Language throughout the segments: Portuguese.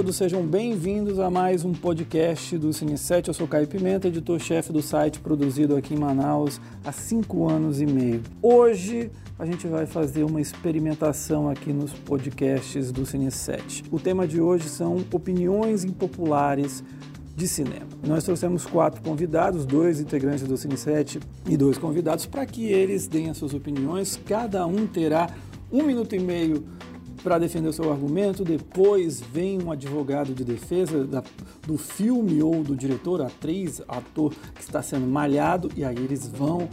todos, sejam bem-vindos a mais um podcast do Cine 7. Eu sou Caio Pimenta, editor-chefe do site produzido aqui em Manaus há cinco anos e meio. Hoje a gente vai fazer uma experimentação aqui nos podcasts do Cine 7. O tema de hoje são opiniões impopulares de cinema. Nós trouxemos quatro convidados, dois integrantes do Cine 7 e dois convidados, para que eles deem as suas opiniões. Cada um terá um minuto e meio para defender o seu argumento, depois vem um advogado de defesa da, do filme ou do diretor, atriz, ator que está sendo malhado, e aí eles vão,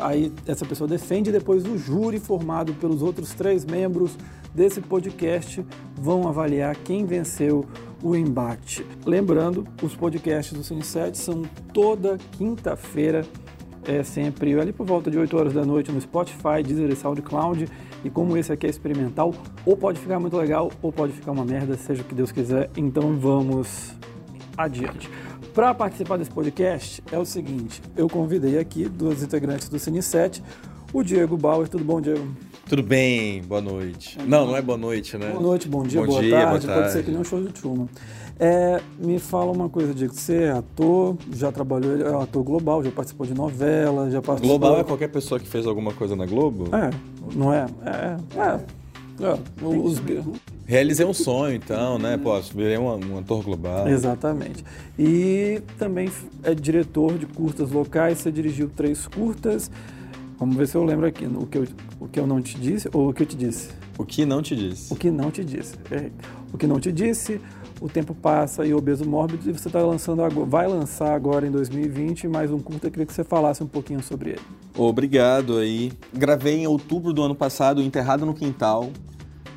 aí essa pessoa defende, depois o júri formado pelos outros três membros desse podcast vão avaliar quem venceu o embate. Lembrando, os podcasts do Cine 7 são toda quinta-feira, é sempre ali por volta de 8 horas da noite no Spotify, Deezer e SoundCloud e como esse aqui é experimental, ou pode ficar muito legal, ou pode ficar uma merda, seja o que Deus quiser. Então vamos adiante. Para participar desse podcast é o seguinte: eu convidei aqui duas integrantes do Cine 7, o Diego Bauer. Tudo bom, Diego? Tudo bem, boa noite. Não, não é boa noite, né? Boa noite, bom dia, bom boa, dia, tarde. boa Pode ser tarde. que nem um show de Truman. É, me fala uma coisa, Diego. Você é ator, já trabalhou, é ator global, já participou de novela, já participou. Global é qualquer pessoa que fez alguma coisa na Globo? É, não é? É. é. é. Os... Realizei um sonho, então, né? Pô, virei um, um ator global. Exatamente. E também é diretor de curtas locais, você dirigiu três curtas. Vamos ver se eu lembro aqui o que eu, o que eu não te disse ou o que eu te disse. O que não te disse? O que não te disse. Errei. O que não te disse, o tempo passa e obeso mórbido, e você tá lançando vai lançar agora em 2020 mais um curta. Eu queria que você falasse um pouquinho sobre ele. Obrigado aí. Gravei em outubro do ano passado, Enterrado no Quintal.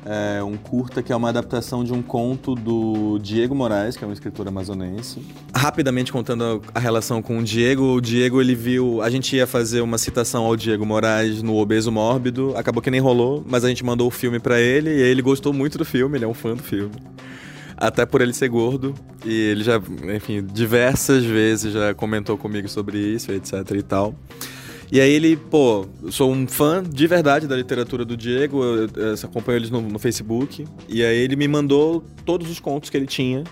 É um curta que é uma adaptação de um conto do Diego Moraes, que é um escritor amazonense. Rapidamente contando a relação com o Diego, o Diego ele viu, a gente ia fazer uma citação ao Diego Moraes no Obeso Mórbido, acabou que nem rolou, mas a gente mandou o filme para ele e ele gostou muito do filme, ele é um fã do filme. Até por ele ser gordo, e ele já, enfim, diversas vezes já comentou comigo sobre isso, etc e tal. E aí ele, pô, sou um fã de verdade da literatura do Diego, eu, eu, acompanho eles no, no, Facebook. E aí ele me mandou todos os contos que ele tinha.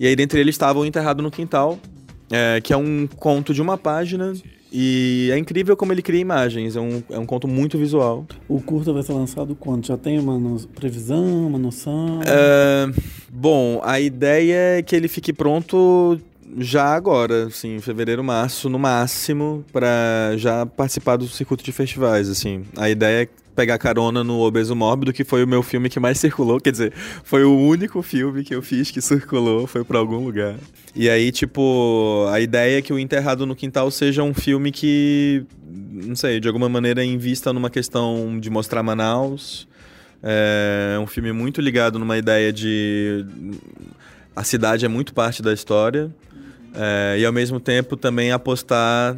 E aí dentre eles estava o Enterrado no Quintal, é, que é um conto de uma página. E é incrível como ele cria imagens, é um, é um conto muito visual. O curta vai ser lançado quando? Já tem uma no... previsão, uma noção? É, bom, a ideia é que ele fique pronto já agora, assim, fevereiro, março, no máximo, para já participar do circuito de festivais, assim. A ideia é pegar carona no Obeso Mórbido, que foi o meu filme que mais circulou, quer dizer, foi o único filme que eu fiz que circulou, foi para algum lugar. E aí, tipo, a ideia é que o Enterrado no Quintal seja um filme que, não sei, de alguma maneira invista numa questão de mostrar Manaus. É um filme muito ligado numa ideia de a cidade é muito parte da história. É, e ao mesmo tempo também apostar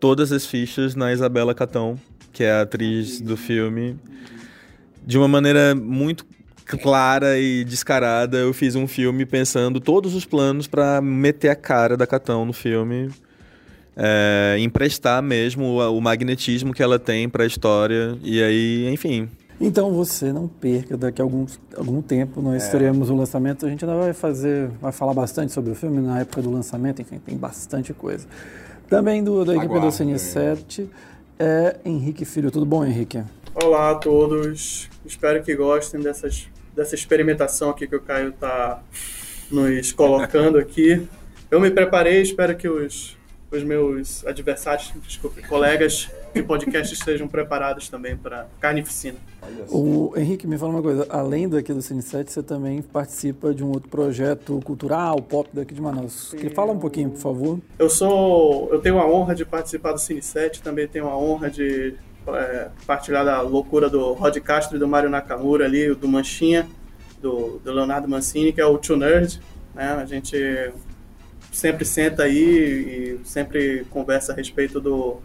todas as fichas na Isabela Catão, que é a atriz do filme. De uma maneira muito clara e descarada, eu fiz um filme pensando todos os planos para meter a cara da Catão no filme. É, emprestar mesmo o, o magnetismo que ela tem para a história. E aí, enfim, então você não perca, daqui a algum, algum tempo nós é. teremos o lançamento. A gente ainda vai fazer, vai falar bastante sobre o filme na época do lançamento, enfim, tem bastante coisa. Também do, da equipe Aguarde. do Cine 7 é Henrique Filho. Tudo bom, Henrique? Olá a todos. Espero que gostem dessas, dessa experimentação aqui que o Caio está nos colocando aqui. Eu me preparei, espero que os, os meus adversários, desculpe, colegas de podcast estejam preparados também para carnificina. O Henrique, me fala uma coisa, além daqui do Cine 7, você também participa de um outro projeto cultural, pop daqui de Manaus. Sim. Fala um pouquinho, por favor. Eu sou, eu tenho a honra de participar do Cine 7, também tenho a honra de é, partilhar da loucura do Rod Castro e do Mário Nakamura ali, do Manchinha, do, do Leonardo Mancini, que é o Tio Nerd, né? A gente sempre senta aí e sempre conversa a respeito do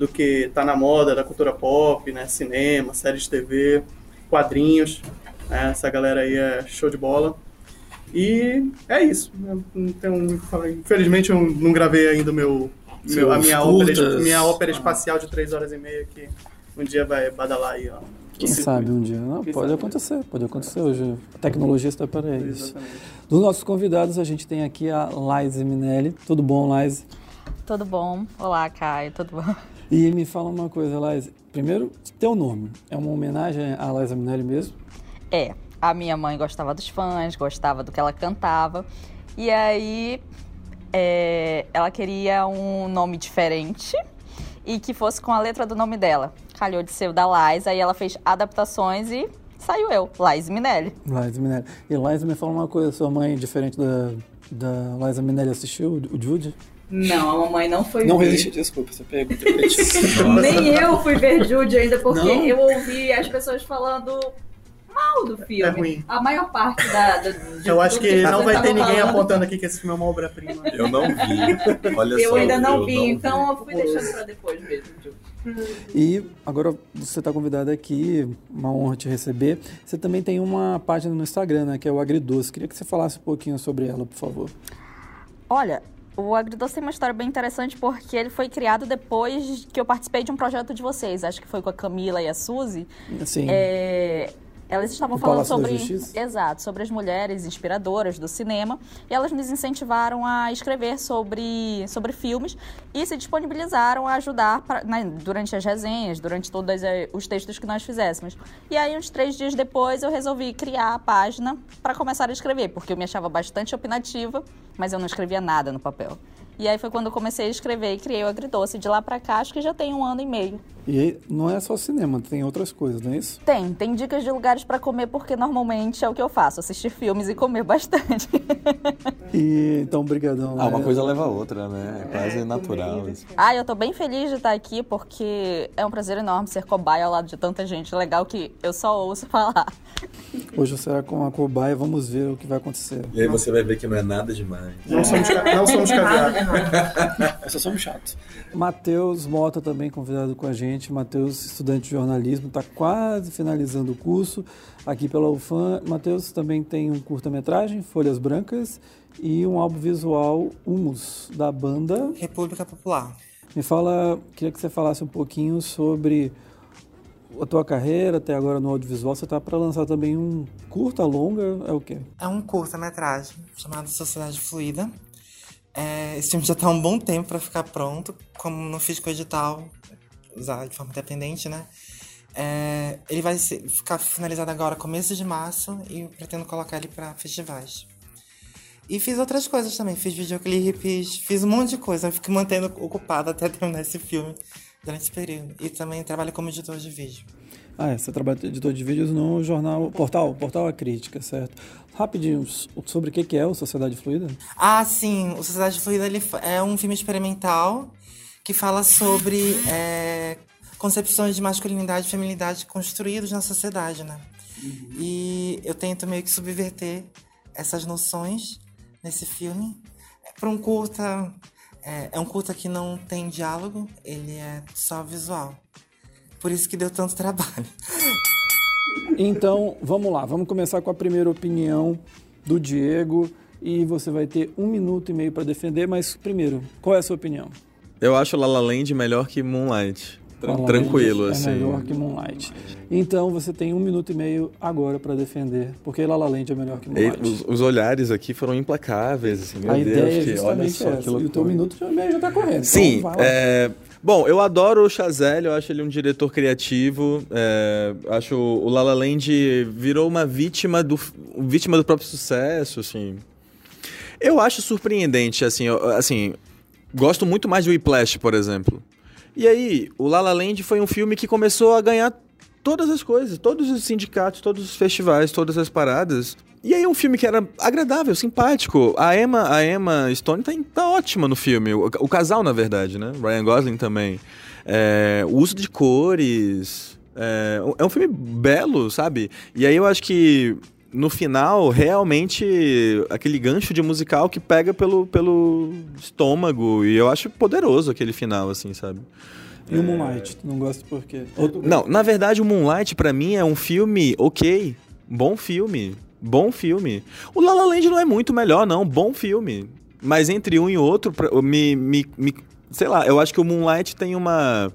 do que está na moda da cultura pop, né? Cinema, séries de TV, quadrinhos. Né? Essa galera aí é show de bola. E é isso. Então, infelizmente eu não gravei ainda o meu, meu, a minha ópera, minha ópera espacial de três horas e meia aqui um dia vai badalar aí, ó. Quem sabe um dia? Não, Quem pode sabe, acontecer, pode acontecer hoje. A tecnologia está para isso. Dos nossos convidados, a gente tem aqui a Laise Minelli. Tudo bom, Laise? Tudo bom? Olá, Caio, tudo bom? E me fala uma coisa, Laise. Primeiro, teu nome. É uma homenagem à Laise Minelli mesmo? É, a minha mãe gostava dos fãs, gostava do que ela cantava. E aí é, ela queria um nome diferente e que fosse com a letra do nome dela. Calhou de ser o da Lais, aí ela fez adaptações e saiu eu, Lais Minelli. Laise Minelli. E Laise, me fala uma coisa. Sua mãe, diferente da, da Laise Minelli, assistiu o Jude? Não, a mamãe não foi Não ver. resiste, desculpa, você pega. Nem eu fui ver Jude ainda, porque Não? eu ouvi as pessoas falando mal do filme. É ruim. A maior parte da. da de Eu acho que não vai ter estavam ninguém falando, apontando aqui que esse filme é uma obra-prima. Eu não vi. Olha Eu só. ainda não eu vi, não então eu fui deixando pra depois mesmo. Jude. E agora você está convidado aqui, uma honra te receber. Você também tem uma página no Instagram, né, que é o Agridoce. Queria que você falasse um pouquinho sobre ela, por favor. Olha, o Agridoce tem uma história bem interessante porque ele foi criado depois que eu participei de um projeto de vocês. Acho que foi com a Camila e a Suzy. Assim, É, elas estavam O falando Palácio sobre. Exato, sobre as mulheres inspiradoras do cinema. E elas nos incentivaram a escrever sobre, sobre filmes e se disponibilizaram a ajudar pra- né, durante as resenhas, durante todos eh, os textos que nós fizéssemos. E aí, uns três dias depois, eu resolvi criar a página para começar a escrever, porque eu me achava bastante opinativa, mas eu não escrevia nada no papel. E aí foi quando eu comecei a escrever e criei o Agridoce. De lá pra cá, acho que já tem um ano e meio. E não é só cinema, tem outras coisas, não é isso? Tem, tem dicas de lugares pra comer, porque normalmente é o que eu faço, assistir filmes e comer bastante. E, então, brigadão. Ah, uma né? coisa leva a outra, né? É quase natural. assim. ah, eu tô bem feliz de estar aqui, porque é um prazer enorme ser cobaia ao lado de tanta gente legal que eu só ouço falar. Hoje você será com a cobaia, vamos ver o que vai acontecer. E aí você vai ver que não é nada demais. Não somos, ca- não somos caviar. Só somos chatos. Matheus Mota também convidado com a gente. Matheus, estudante de jornalismo, está quase finalizando o curso aqui pela UFAM. Matheus também tem um curta-metragem, Folhas Brancas, e um álbum visual, Humus, da banda. República Popular. Me fala, queria que você falasse um pouquinho sobre a tua carreira até agora no audiovisual. Você está para lançar também um curta, longa, é o quê? É um curta-metragem chamado Sociedade Fluida. É, esse filme já tá há um bom tempo para ficar pronto, como não fiz com o edital, usar de forma independente, né? É, ele vai ser- ficar finalizado agora, começo de março, e pretendo colocar ele para festivais. E fiz outras coisas também, fiz videoclipes, fiz um monte de coisa, eu fico mantendo ocupado até terminar esse filme durante esse período. E também trabalho como editor de vídeo. Ah, é, você trabalha de editor de vídeos no jornal Portal, Portal A Crítica, certo? Rapidinho, sobre o que é o Sociedade Fluida? Ah, sim. O Sociedade Fluida ele é um filme experimental que fala sobre é, concepções de masculinidade e feminilidade construídos na sociedade, né? E eu tento meio que subverter essas noções nesse filme. Para um curta, é, é um curta que não tem diálogo, ele é só visual. Por isso que deu tanto trabalho. Então, vamos lá, vamos começar com a primeira opinião do Diego e você vai ter um minuto e meio para defender, mas primeiro, qual é a sua opinião? Eu acho La La Land melhor que Moonlight. Tran- Tranquilo, é assim. melhor que Moonlight. Então, você tem um minuto e meio agora para defender, porque La La Land é melhor que E Moonlight. os, os olhares aqui foram implacáveis, assim, meu a Deus, ideia é que, olha justamente só que essa. E o loucura. teu minuto e meio já tá correndo. Sim, então vai lá. é, bom, eu adoro o Chazelle, eu acho ele um diretor criativo, é, acho o La La Land virou uma vítima do, vítima do próprio sucesso, assim. Eu acho surpreendente, assim, eu- assim, gosto muito mais de Whiplash, por exemplo. E aí, o La La Land foi um filme que começou a ganhar todas as coisas, todos os sindicatos, todos os festivais, todas as paradas. E aí um filme que era agradável, simpático. A Emma, a Emma Stone tá, tá ótima no filme. O, o casal, na verdade, né? Ryan Gosling também. É, o uso de cores. É, é um filme belo, sabe? E aí eu acho que no final, realmente, aquele gancho de musical que pega pelo, pelo estômago. E eu acho poderoso aquele final, assim, sabe? E o Moonlight, tu não gosta por quê? Outro- Não, na verdade, o Moonlight, pra mim, é um filme ok. Bom filme. Bom filme. O La La Land não é muito melhor, não. Bom filme. Mas entre um e outro, pra- me, me, me- sei lá, eu acho que o Moonlight tem uma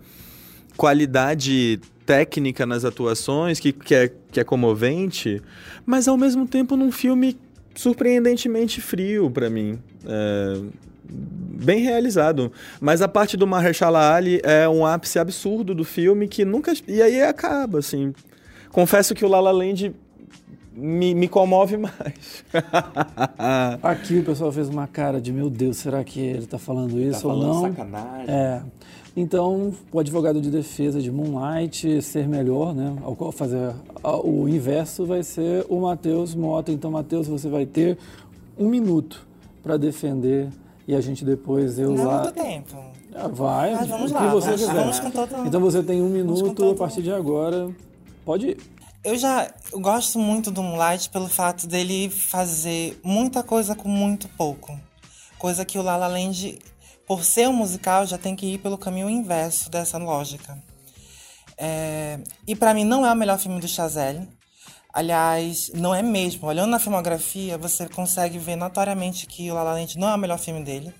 qualidade técnica nas atuações que, que, é, que é comovente, mas ao mesmo tempo num filme surpreendentemente frio pra mim. É, bem realizado. Mas a parte do Mahershala Ali é um ápice absurdo do filme que nunca... E aí acaba, assim. Confesso que o La La Land me, me comove mais. Aqui o pessoal fez uma cara de, meu Deus, será que ele tá falando isso ou não? sacanagem. É. Então, o advogado de defesa de Moonlight ser melhor, né? Ao fazer o inverso vai ser o Matheus Mota. Então, Matheus, você vai ter um minuto para defender e a gente depois eu Não é lá. muito tempo. Ah, Vai, Mas vamos lá, você vamos- vamos com todo- Então você tem um minuto todo- a partir de agora. Pode ir. Eu já eu gosto muito do Moonlight pelo fato dele fazer muita coisa com muito pouco. Coisa que o La La Land, por ser um musical, já tem que ir pelo caminho inverso dessa lógica. É, e pra mim não é o melhor filme do Chazelle. Aliás, não é mesmo. Olhando na filmografia, você consegue ver notoriamente que o La La Land não é o melhor filme dele.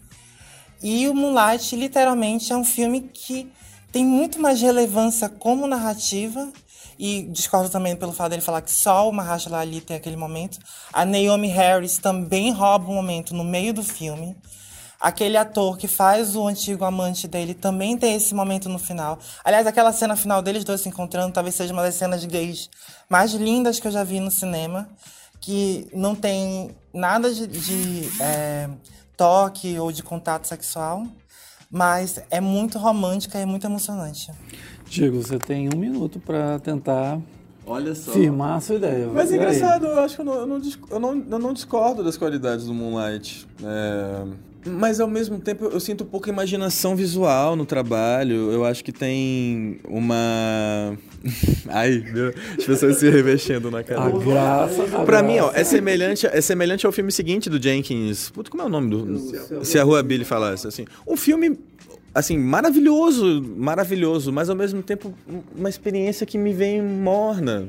E o Moonlight, literalmente, é um filme que tem muito mais relevância como narrativa. E discordo também pelo fato dele falar que só o Mahershala Ali tem aquele momento. A Naomi Harris também rouba um momento no meio do filme. Aquele ator que faz o antigo amante dele também tem esse momento no final. Aliás, aquela cena final deles dois se encontrando talvez seja uma das cenas gays mais lindas que eu já vi no cinema. Que não tem nada de, de, é, toque ou de contato sexual, mas é muito romântica e muito emocionante. Diego, você tem um minuto para tentar Olha só. firmar a sua ideia. Mas é aí? engraçado, eu acho que eu não, eu não, eu não, eu não discordo das qualidades do Moonlight. É, Mas ao mesmo tempo eu sinto pouca imaginação visual no trabalho. Eu acho que tem uma. Ai, meu, as pessoas se revexendo na A cara. graça. a Pra mim, ó, graça. é semelhante, é semelhante ao filme seguinte do Jenkins. Puta, como é o nome do. Se a Rua Billy falasse, assim. Um filme, assim, maravilhoso, maravilhoso, mas ao mesmo tempo uma experiência que me vem morna.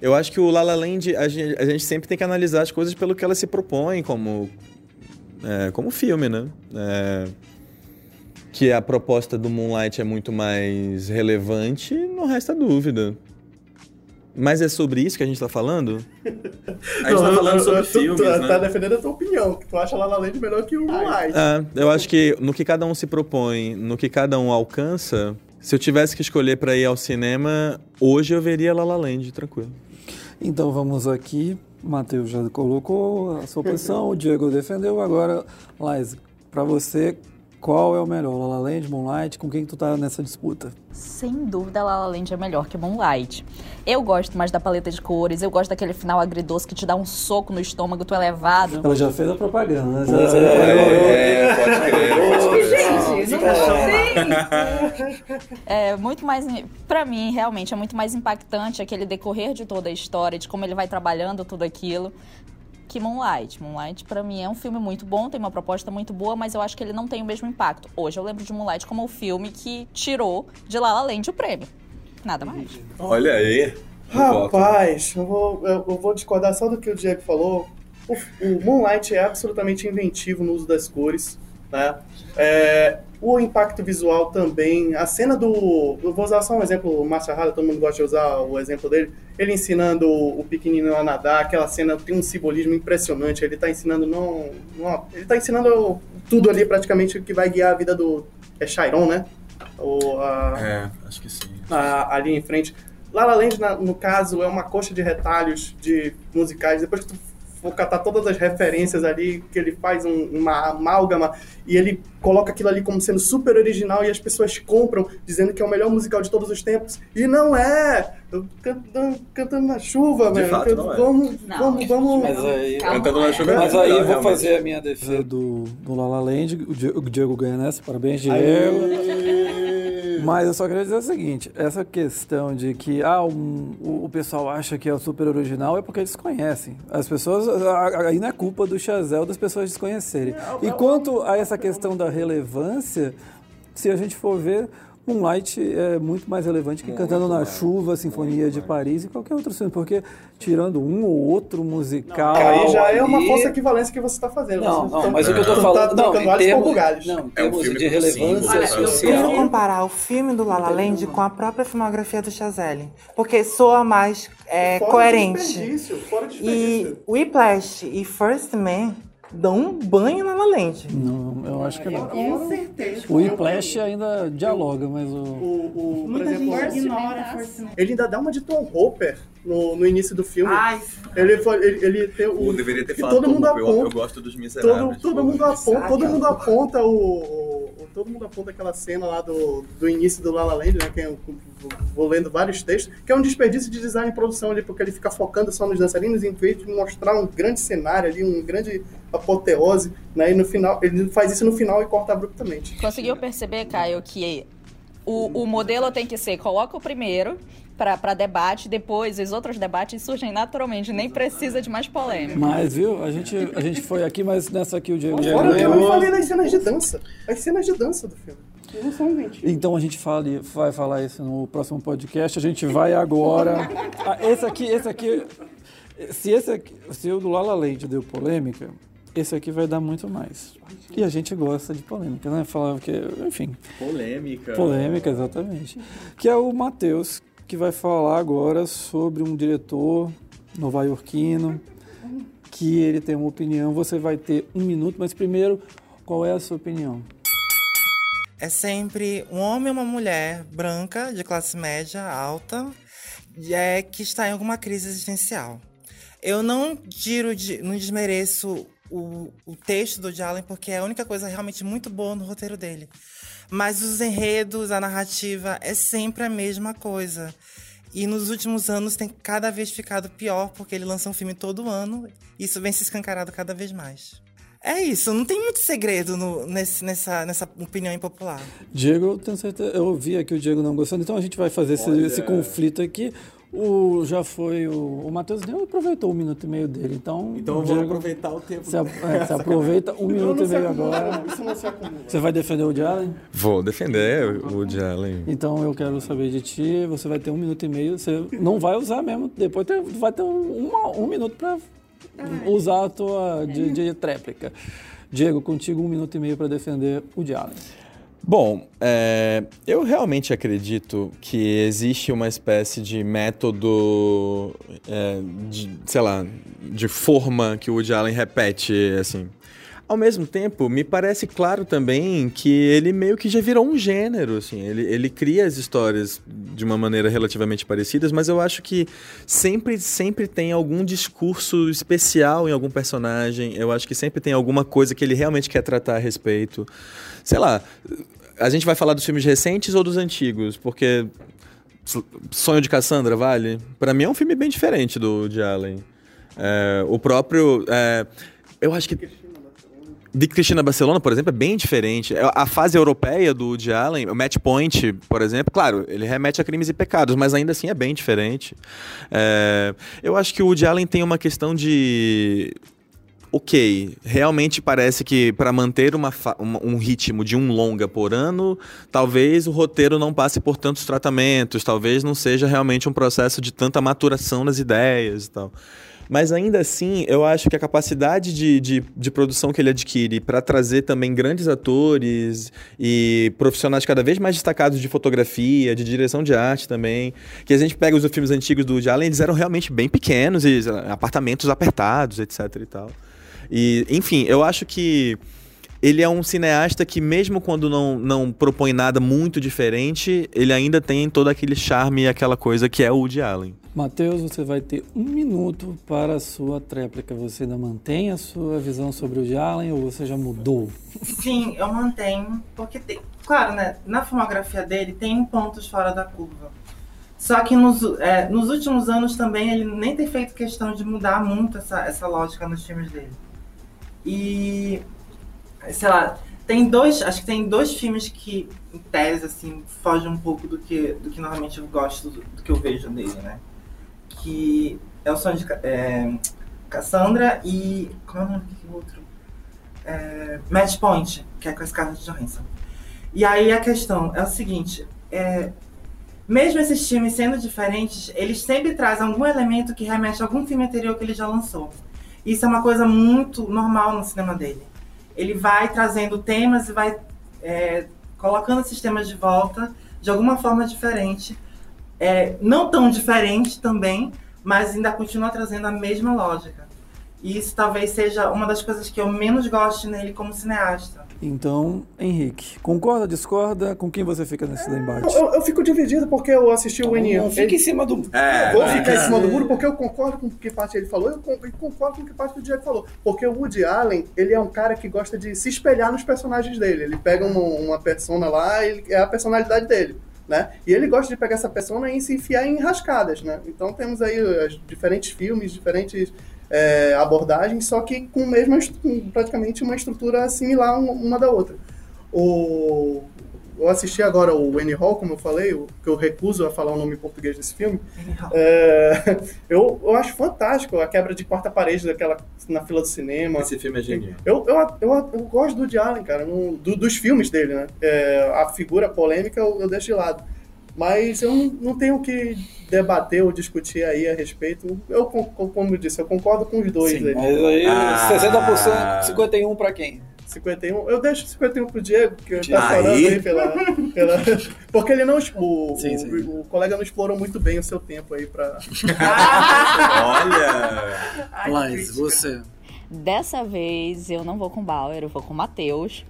Eu acho que o La La Land, a gente, a gente sempre tem que analisar as coisas pelo que elas se propõem como, é, como filme, né? É, que a proposta do Moonlight é muito mais relevante, não resta dúvida. Mas é sobre isso que a gente tá falando? A gente tá falando sobre tu, filmes, tu, né? tá defendendo a tua opinião, que tu acha La La Land melhor que o Moonlight. É, eu acho que no que cada um se propõe, no que cada um alcança, se eu tivesse que escolher pra ir ao cinema, hoje eu veria La La Land, tranquilo. Então vamos aqui. Matheus já colocou a sua posição, o Diego defendeu. Agora, Lais, pra você, qual é o melhor? La La Land, Moonlight? Com quem que tu tá nessa disputa? Sem dúvida, La La Land é melhor que Moonlight. Eu gosto mais da paleta de cores, eu gosto daquele final agridoce que te dá um soco no estômago, tu é levado. Ela já fez a propaganda, né? Já- já- É, pode crer. Gente, não sei. É muito mais. Pra mim, realmente, é muito mais impactante aquele decorrer de toda a história, de como ele vai trabalhando tudo aquilo, que Moonlight. Moonlight, pra mim, é um filme muito bom, tem uma proposta muito boa, mas eu acho que ele não tem o mesmo impacto. Hoje eu lembro de Moonlight como o filme que tirou de La La Land o prêmio. Nada mais. Olha aí. Rapaz, eu vou, eu vou discordar só do que o Diego falou. O, o Moonlight é absolutamente inventivo no uso das cores. Né? É, o impacto visual também. A cena do. Eu vou usar só um exemplo, o Márcio Arrada, todo mundo gosta de usar o exemplo dele. Ele ensinando o, pequenino a nadar, aquela cena tem um simbolismo impressionante. Ele está ensinando não, não- Ele tá ensinando tudo ali, praticamente, que vai guiar a vida do. É Chiron, né? O, a, É, acho que sim. a- ali em frente. La La Land, na- no caso, é uma coxa de retalhos de musicais. Depois que tu for catar todas as referências ali, que ele faz um- uma amálgama e ele coloca aquilo ali como sendo super original e as pessoas compram, dizendo que é o melhor musical de todos os tempos. E não é! Eu Cantando, cantando na chuva, De velho. fato, não é. Vamos, Não. vamos, vamos. Mas aí, Calma. Cantando na chuva é mas aí eu vou fazer a minha defesa do, do La La Land. O Di- o Diego ganha nessa. Parabéns, Diego. Mas eu só queria dizer o seguinte: essa questão de que ah, um- o, o pessoal acha que é o super original é porque eles conhecem. As pessoas. Aí não é culpa do Chazelle das pessoas desconhecerem. E quanto a essa questão da relevância, se a gente for ver. Moonlight é muito mais relevante que Muito Cantando na mais, Chuva, Sinfonia de Paris e qualquer outro filme, porque tirando um ou outro musical. Aí já é uma falsa equivalência que você está fazendo. Não, Você não, tá- mas o que eu tô tá falando, não, trocando em alhos por termos, não, em É um termos filme de relevância Olha, eu Eu social. quero comparar o filme do La La Land com a própria filmografia do Chazelle, porque soa mais é, Fora de coerente. desperdício, Fora de E. Whiplash e First Man dão um banho na La Land. Não, eu acho que não. Com certeza. O Whiplash ainda dialoga, mas o. O, o, por Muita exemplo, gente ignora Man. ele ainda dá uma de Tom Hopper no, no início do filme. Ai, Ele, foi- ele, ele tem o. Ou deveria ter falado todo mundo Hopper, eu, eu aponta. gosto dos miseráveis. Todo, todo mundo aponta, todo mundo aponta o, o- o- todo mundo aponta aquela cena lá do, do início do La La Land, né? Que eu vou lendo vários textos, que é um desperdício de design e produção ali, porque ele fica focando só nos dançarinos em vez de mostrar um grande cenário ali, um grande apoteose, né? E no final, ele faz isso no final e corta abruptamente. Conseguiu perceber, Caio, que o, o modelo tem que ser coloca o primeiro para debate, depois os outros debates surgem naturalmente, nem precisa de mais polêmica. Mas, viu, a gente, a gente foi aqui, mas nessa aqui o Diego que eu não ganhou. falei das cenas de dança. As cenas de dança do filme. Então a gente fale, vai falar isso no próximo podcast. A gente vai agora. Ah, esse aqui, esse aqui. Se esse aqui, se o do Lala Land deu polêmica, esse aqui vai dar muito mais. E a gente gosta de polêmica, né? Falar que, enfim, Polêmica. polêmica, exatamente. Que é o Matheus, que vai falar agora sobre um diretor nova-iorquino, que ele tem uma opinião. Você vai ter um minuto, mas primeiro, qual é a sua opinião? É sempre um homem ou uma mulher branca, de classe média, alta, é, que está em alguma crise existencial. Eu não tiro, de, não desmereço o, o texto do Allen, porque é a única coisa realmente muito boa no roteiro dele. Mas os enredos, a narrativa, é sempre a mesma coisa. E nos últimos anos tem cada vez ficado pior, porque ele lança um filme todo ano, e isso vem se escancarado cada vez mais. É isso, não tem muito segredo no- nesse- nessa, nessa opinião impopular. Diego, eu tenho certeza. Eu ouvi aqui o Diego não gostando, então a gente vai fazer esse, esse conflito aqui. O, já foi o, o Matheus nem aproveitou um minuto e meio dele, então. Então eu vou Diego, aproveitar o tempo. Você, é, você aproveita um minuto e meio agora. Isso não se acumula. Você vai defender o Woody Allen? Vou defender o Woody Allen. Então eu quero saber de ti. Você vai ter um minuto e meio. Você não vai usar mesmo. Depois tem- vai ter um, um minuto para usar a tua de, de tréplica. Diego, contigo um minuto e meio para defender o Woody Allen. Bom, é, eu realmente acredito que existe uma espécie de método, é, de, sei lá, de forma que o Woody Allen repete, assim. Ao mesmo tempo, me parece claro também que ele meio que já virou um gênero, assim. Ele, ele cria as histórias de uma maneira relativamente parecidas, mas eu acho que sempre, sempre tem algum discurso especial em algum personagem. Eu acho que sempre tem alguma coisa que ele realmente quer tratar a respeito. Sei lá, a gente vai falar dos filmes recentes ou dos antigos? Porque Sonho de Cassandra, vale? Pra mim é um filme bem diferente do de Allen. É, o próprio. é, eu acho que. De Cristina Barcelona, por exemplo, é bem diferente. É, A fase europeia do Woody Allen, o Match Point, por exemplo, claro, ele remete a crimes e pecados, mas ainda assim é bem diferente. É, eu acho que o Woody Allen tem uma questão de ok, realmente parece que para manter uma um ritmo de um longa por ano, talvez o roteiro não passe por tantos tratamentos, talvez não seja realmente um processo de tanta maturação nas ideias e tal. Mas ainda assim, eu acho que a capacidade de, de, de produção que ele adquire para trazer também grandes atores e profissionais cada vez mais destacados de fotografia, de direção de arte também, que a gente pega os filmes antigos do Woody Allen, eles eram realmente bem pequenos, e apartamentos apertados, etc e tal. E, enfim, eu acho que ele é um cineasta que, mesmo quando não, não propõe nada muito diferente, ele ainda tem todo aquele charme e aquela coisa que é o Woody Allen. Matheus, você vai ter um minuto para a sua tréplica. Você ainda mantém a sua visão sobre o Woody Allen ou você já mudou? Sim, eu mantenho, porque tem. Claro, né? Na filmografia dele tem pontos fora da curva. Só que nos, é, nos últimos anos também ele nem tem feito questão de mudar muito essa, essa lógica nos filmes dele. E. Sei lá, tem dois. Acho que tem dois filmes que, em tese, assim, fogem um pouco do que, do que normalmente eu gosto, do, do que eu vejo dele, né? Que é o Sonho de é, Cassandra e. Qual é o nome do outro? É, Match Point, que é com a Scarlett Johansson. E aí a questão é o seguinte, é, mesmo esses filmes sendo diferentes, eles sempre trazem algum elemento que remete a algum filme anterior que ele já lançou. Isso é uma coisa muito normal no cinema dele. Ele vai trazendo temas e vai é, colocando esses temas de volta de alguma forma diferente. É, não tão diferente também, mas ainda continua trazendo a mesma lógica. E isso talvez seja uma das coisas que eu menos gosto nele como cineasta. Então, Henrique, concorda, discorda? Com quem você fica nesse debate? Eu, eu fico dividido porque eu assisti o N. Não fica em cima do... É, Vou vai. ficar em cima do muro porque eu concordo com o que parte ele falou e concordo com o que parte do Diego falou. Porque o Woody Allen, ele é um cara que gosta de se espelhar nos personagens dele. Ele pega uma, uma persona lá, ele, é a personalidade dele. Né? E ele gosta de pegar essa persona e se enfiar em rascadas, né? Então temos aí os diferentes filmes, diferentes é, abordagens, só que com mesma, com praticamente uma estrutura similar um- uma da outra. O, eu assisti agora o Annie Hall, como eu falei, o, que eu recuso a falar o nome em português desse filme. É, eu, eu acho fantástico a quebra de quarta parede daquela na fila do cinema. Esse filme é genial. Eu, eu, eu, eu gosto do Woody Allen, cara, no- do- dos filmes dele, né? É, a figura polêmica eu, eu deixo de lado. Mas eu não, tenho o que debater ou discutir aí a respeito. Eu, como eu disse, eu concordo com os dois Sim, aí. mas aí Ah. 60%, 51 pra quem? 51. Eu deixo 51 pro Diego, que tá Aí. chorando aí pela, pela. Porque ele não. O, Sim, o- sim. o colega não explorou muito bem o seu tempo aí pra. Olha! Ai, Mas você... Dessa vez eu não vou com Bauer, eu vou com Matheus.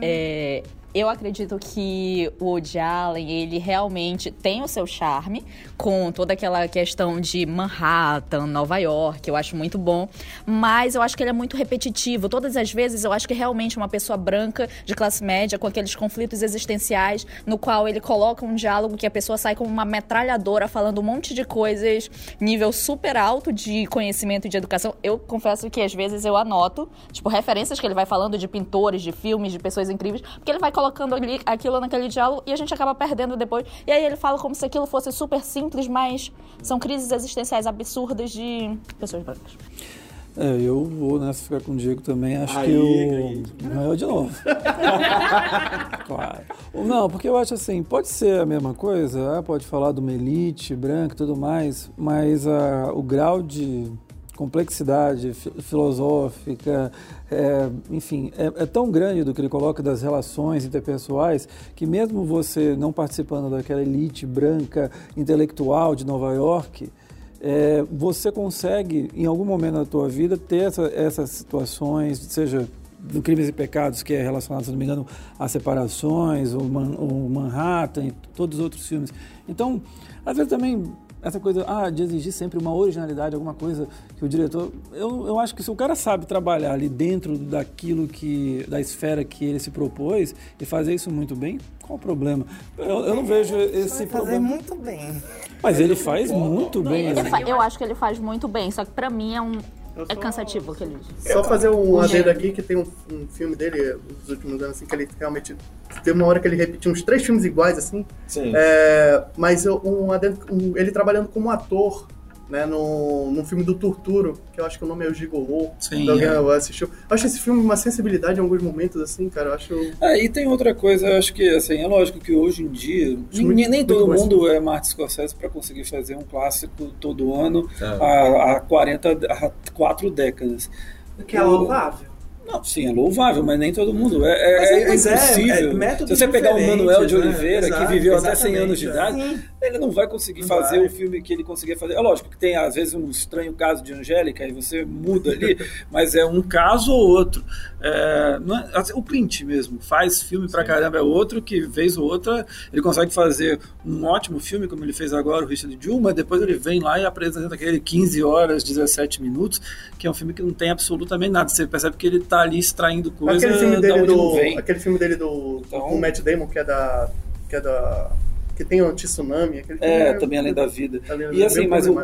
É, eu acredito que o Woody Allen, ele realmente tem o seu charme, com toda aquela questão de Manhattan, Nova York, eu acho muito bom. Mas eu acho que ele é muito repetitivo. Todas as vezes eu acho que realmente uma pessoa branca, de classe média, com aqueles conflitos existenciais, no qual ele coloca um diálogo que a pessoa sai como uma metralhadora falando um monte de coisas, nível super alto de conhecimento e de educação. Eu confesso que às vezes eu anoto, tipo, referências que ele vai falando de pintores, de filmes, de pessoas incríveis, porque ele vai colocando ali aquilo naquele diálogo e a gente acaba perdendo depois. E aí ele fala como se aquilo fosse super simples, mas são crises existenciais absurdas de pessoas brancas. É, eu vou nessa ficar com o Diego também. Acho Aí, que eu. ganhei. Ganhou de novo. claro. Não, porque eu acho assim, pode ser a mesma coisa, ah, pode falar de uma elite branca e tudo mais, mas ah, o grau de complexidade fi- filosófica, é, enfim, é, é tão grande do que ele coloca das relações interpessoais que mesmo você não participando daquela elite branca intelectual de Nova York, é, você consegue, em algum momento da tua vida, ter essa- essas situações, seja do Crimes e Pecados, que é relacionado, se não me engano, a separações, o, Man- o Manhattan e todos os outros filmes. Então, às vezes também essa coisa ah, de exigir sempre uma originalidade, alguma coisa que o diretor. Eu, eu acho que se o cara sabe trabalhar ali dentro daquilo que. da esfera que ele se propôs e fazer isso muito bem, qual o problema? Eu, eu não vejo esse problema. muito bem. Mas ele faz muito bem. Ele fa- eu acho que ele faz muito bem, só que pra mim é um. É cansativo aquele. Só fazer um adendo aqui, que tem um, um filme dele, dos últimos anos, assim, que ele realmente. Teve uma hora que ele repetiu uns três filmes iguais, assim. Sim. É, mas eu- um adendo, um- ele trabalhando como ator, né, no, no filme do Torturo, que eu acho que o nome é o Gigolô. Sim, alguém é. assistiu. Eu acho esse filme uma sensibilidade em alguns momentos, assim, cara. Eu acho. É, e tem outra coisa, eu acho que assim, é lógico que hoje em dia Muito- nem, nem todo mundo é Martin Scorsese para conseguir fazer um clássico todo ano É. há, há 40, há quatro décadas. O que é louvável. Não, sim, é louvável, mas nem todo mundo. É, é, Mas é- é mas é, impossível. é Se você pegar o Manuel de né? Oliveira, Exato, que viveu até 100 anos de exatamente, idade, Sim. ele não vai conseguir Não fazer vai. o filme que ele conseguia fazer. É lógico que tem, às vezes, um estranho caso de Angélica, e você muda ali, mas é um caso ou outro. É, é- assim, o Clint mesmo faz filme pra caramba, é outro que, vez ou outra, ele consegue fazer um ótimo filme, como ele fez agora, o Richard Jewell, mas depois ele vem lá e apresenta aquele 15 horas, 17 minutos, que é um filme que não tem absolutamente nada. Você percebe que ele tá ali extraindo coisa aquele filme dele do. Aquele filme dele do. Então- com o Matt Damon, que é da. Que é da. Que tem o tsunami. Aquele filme É, também além da vida. Além E assim, mas o,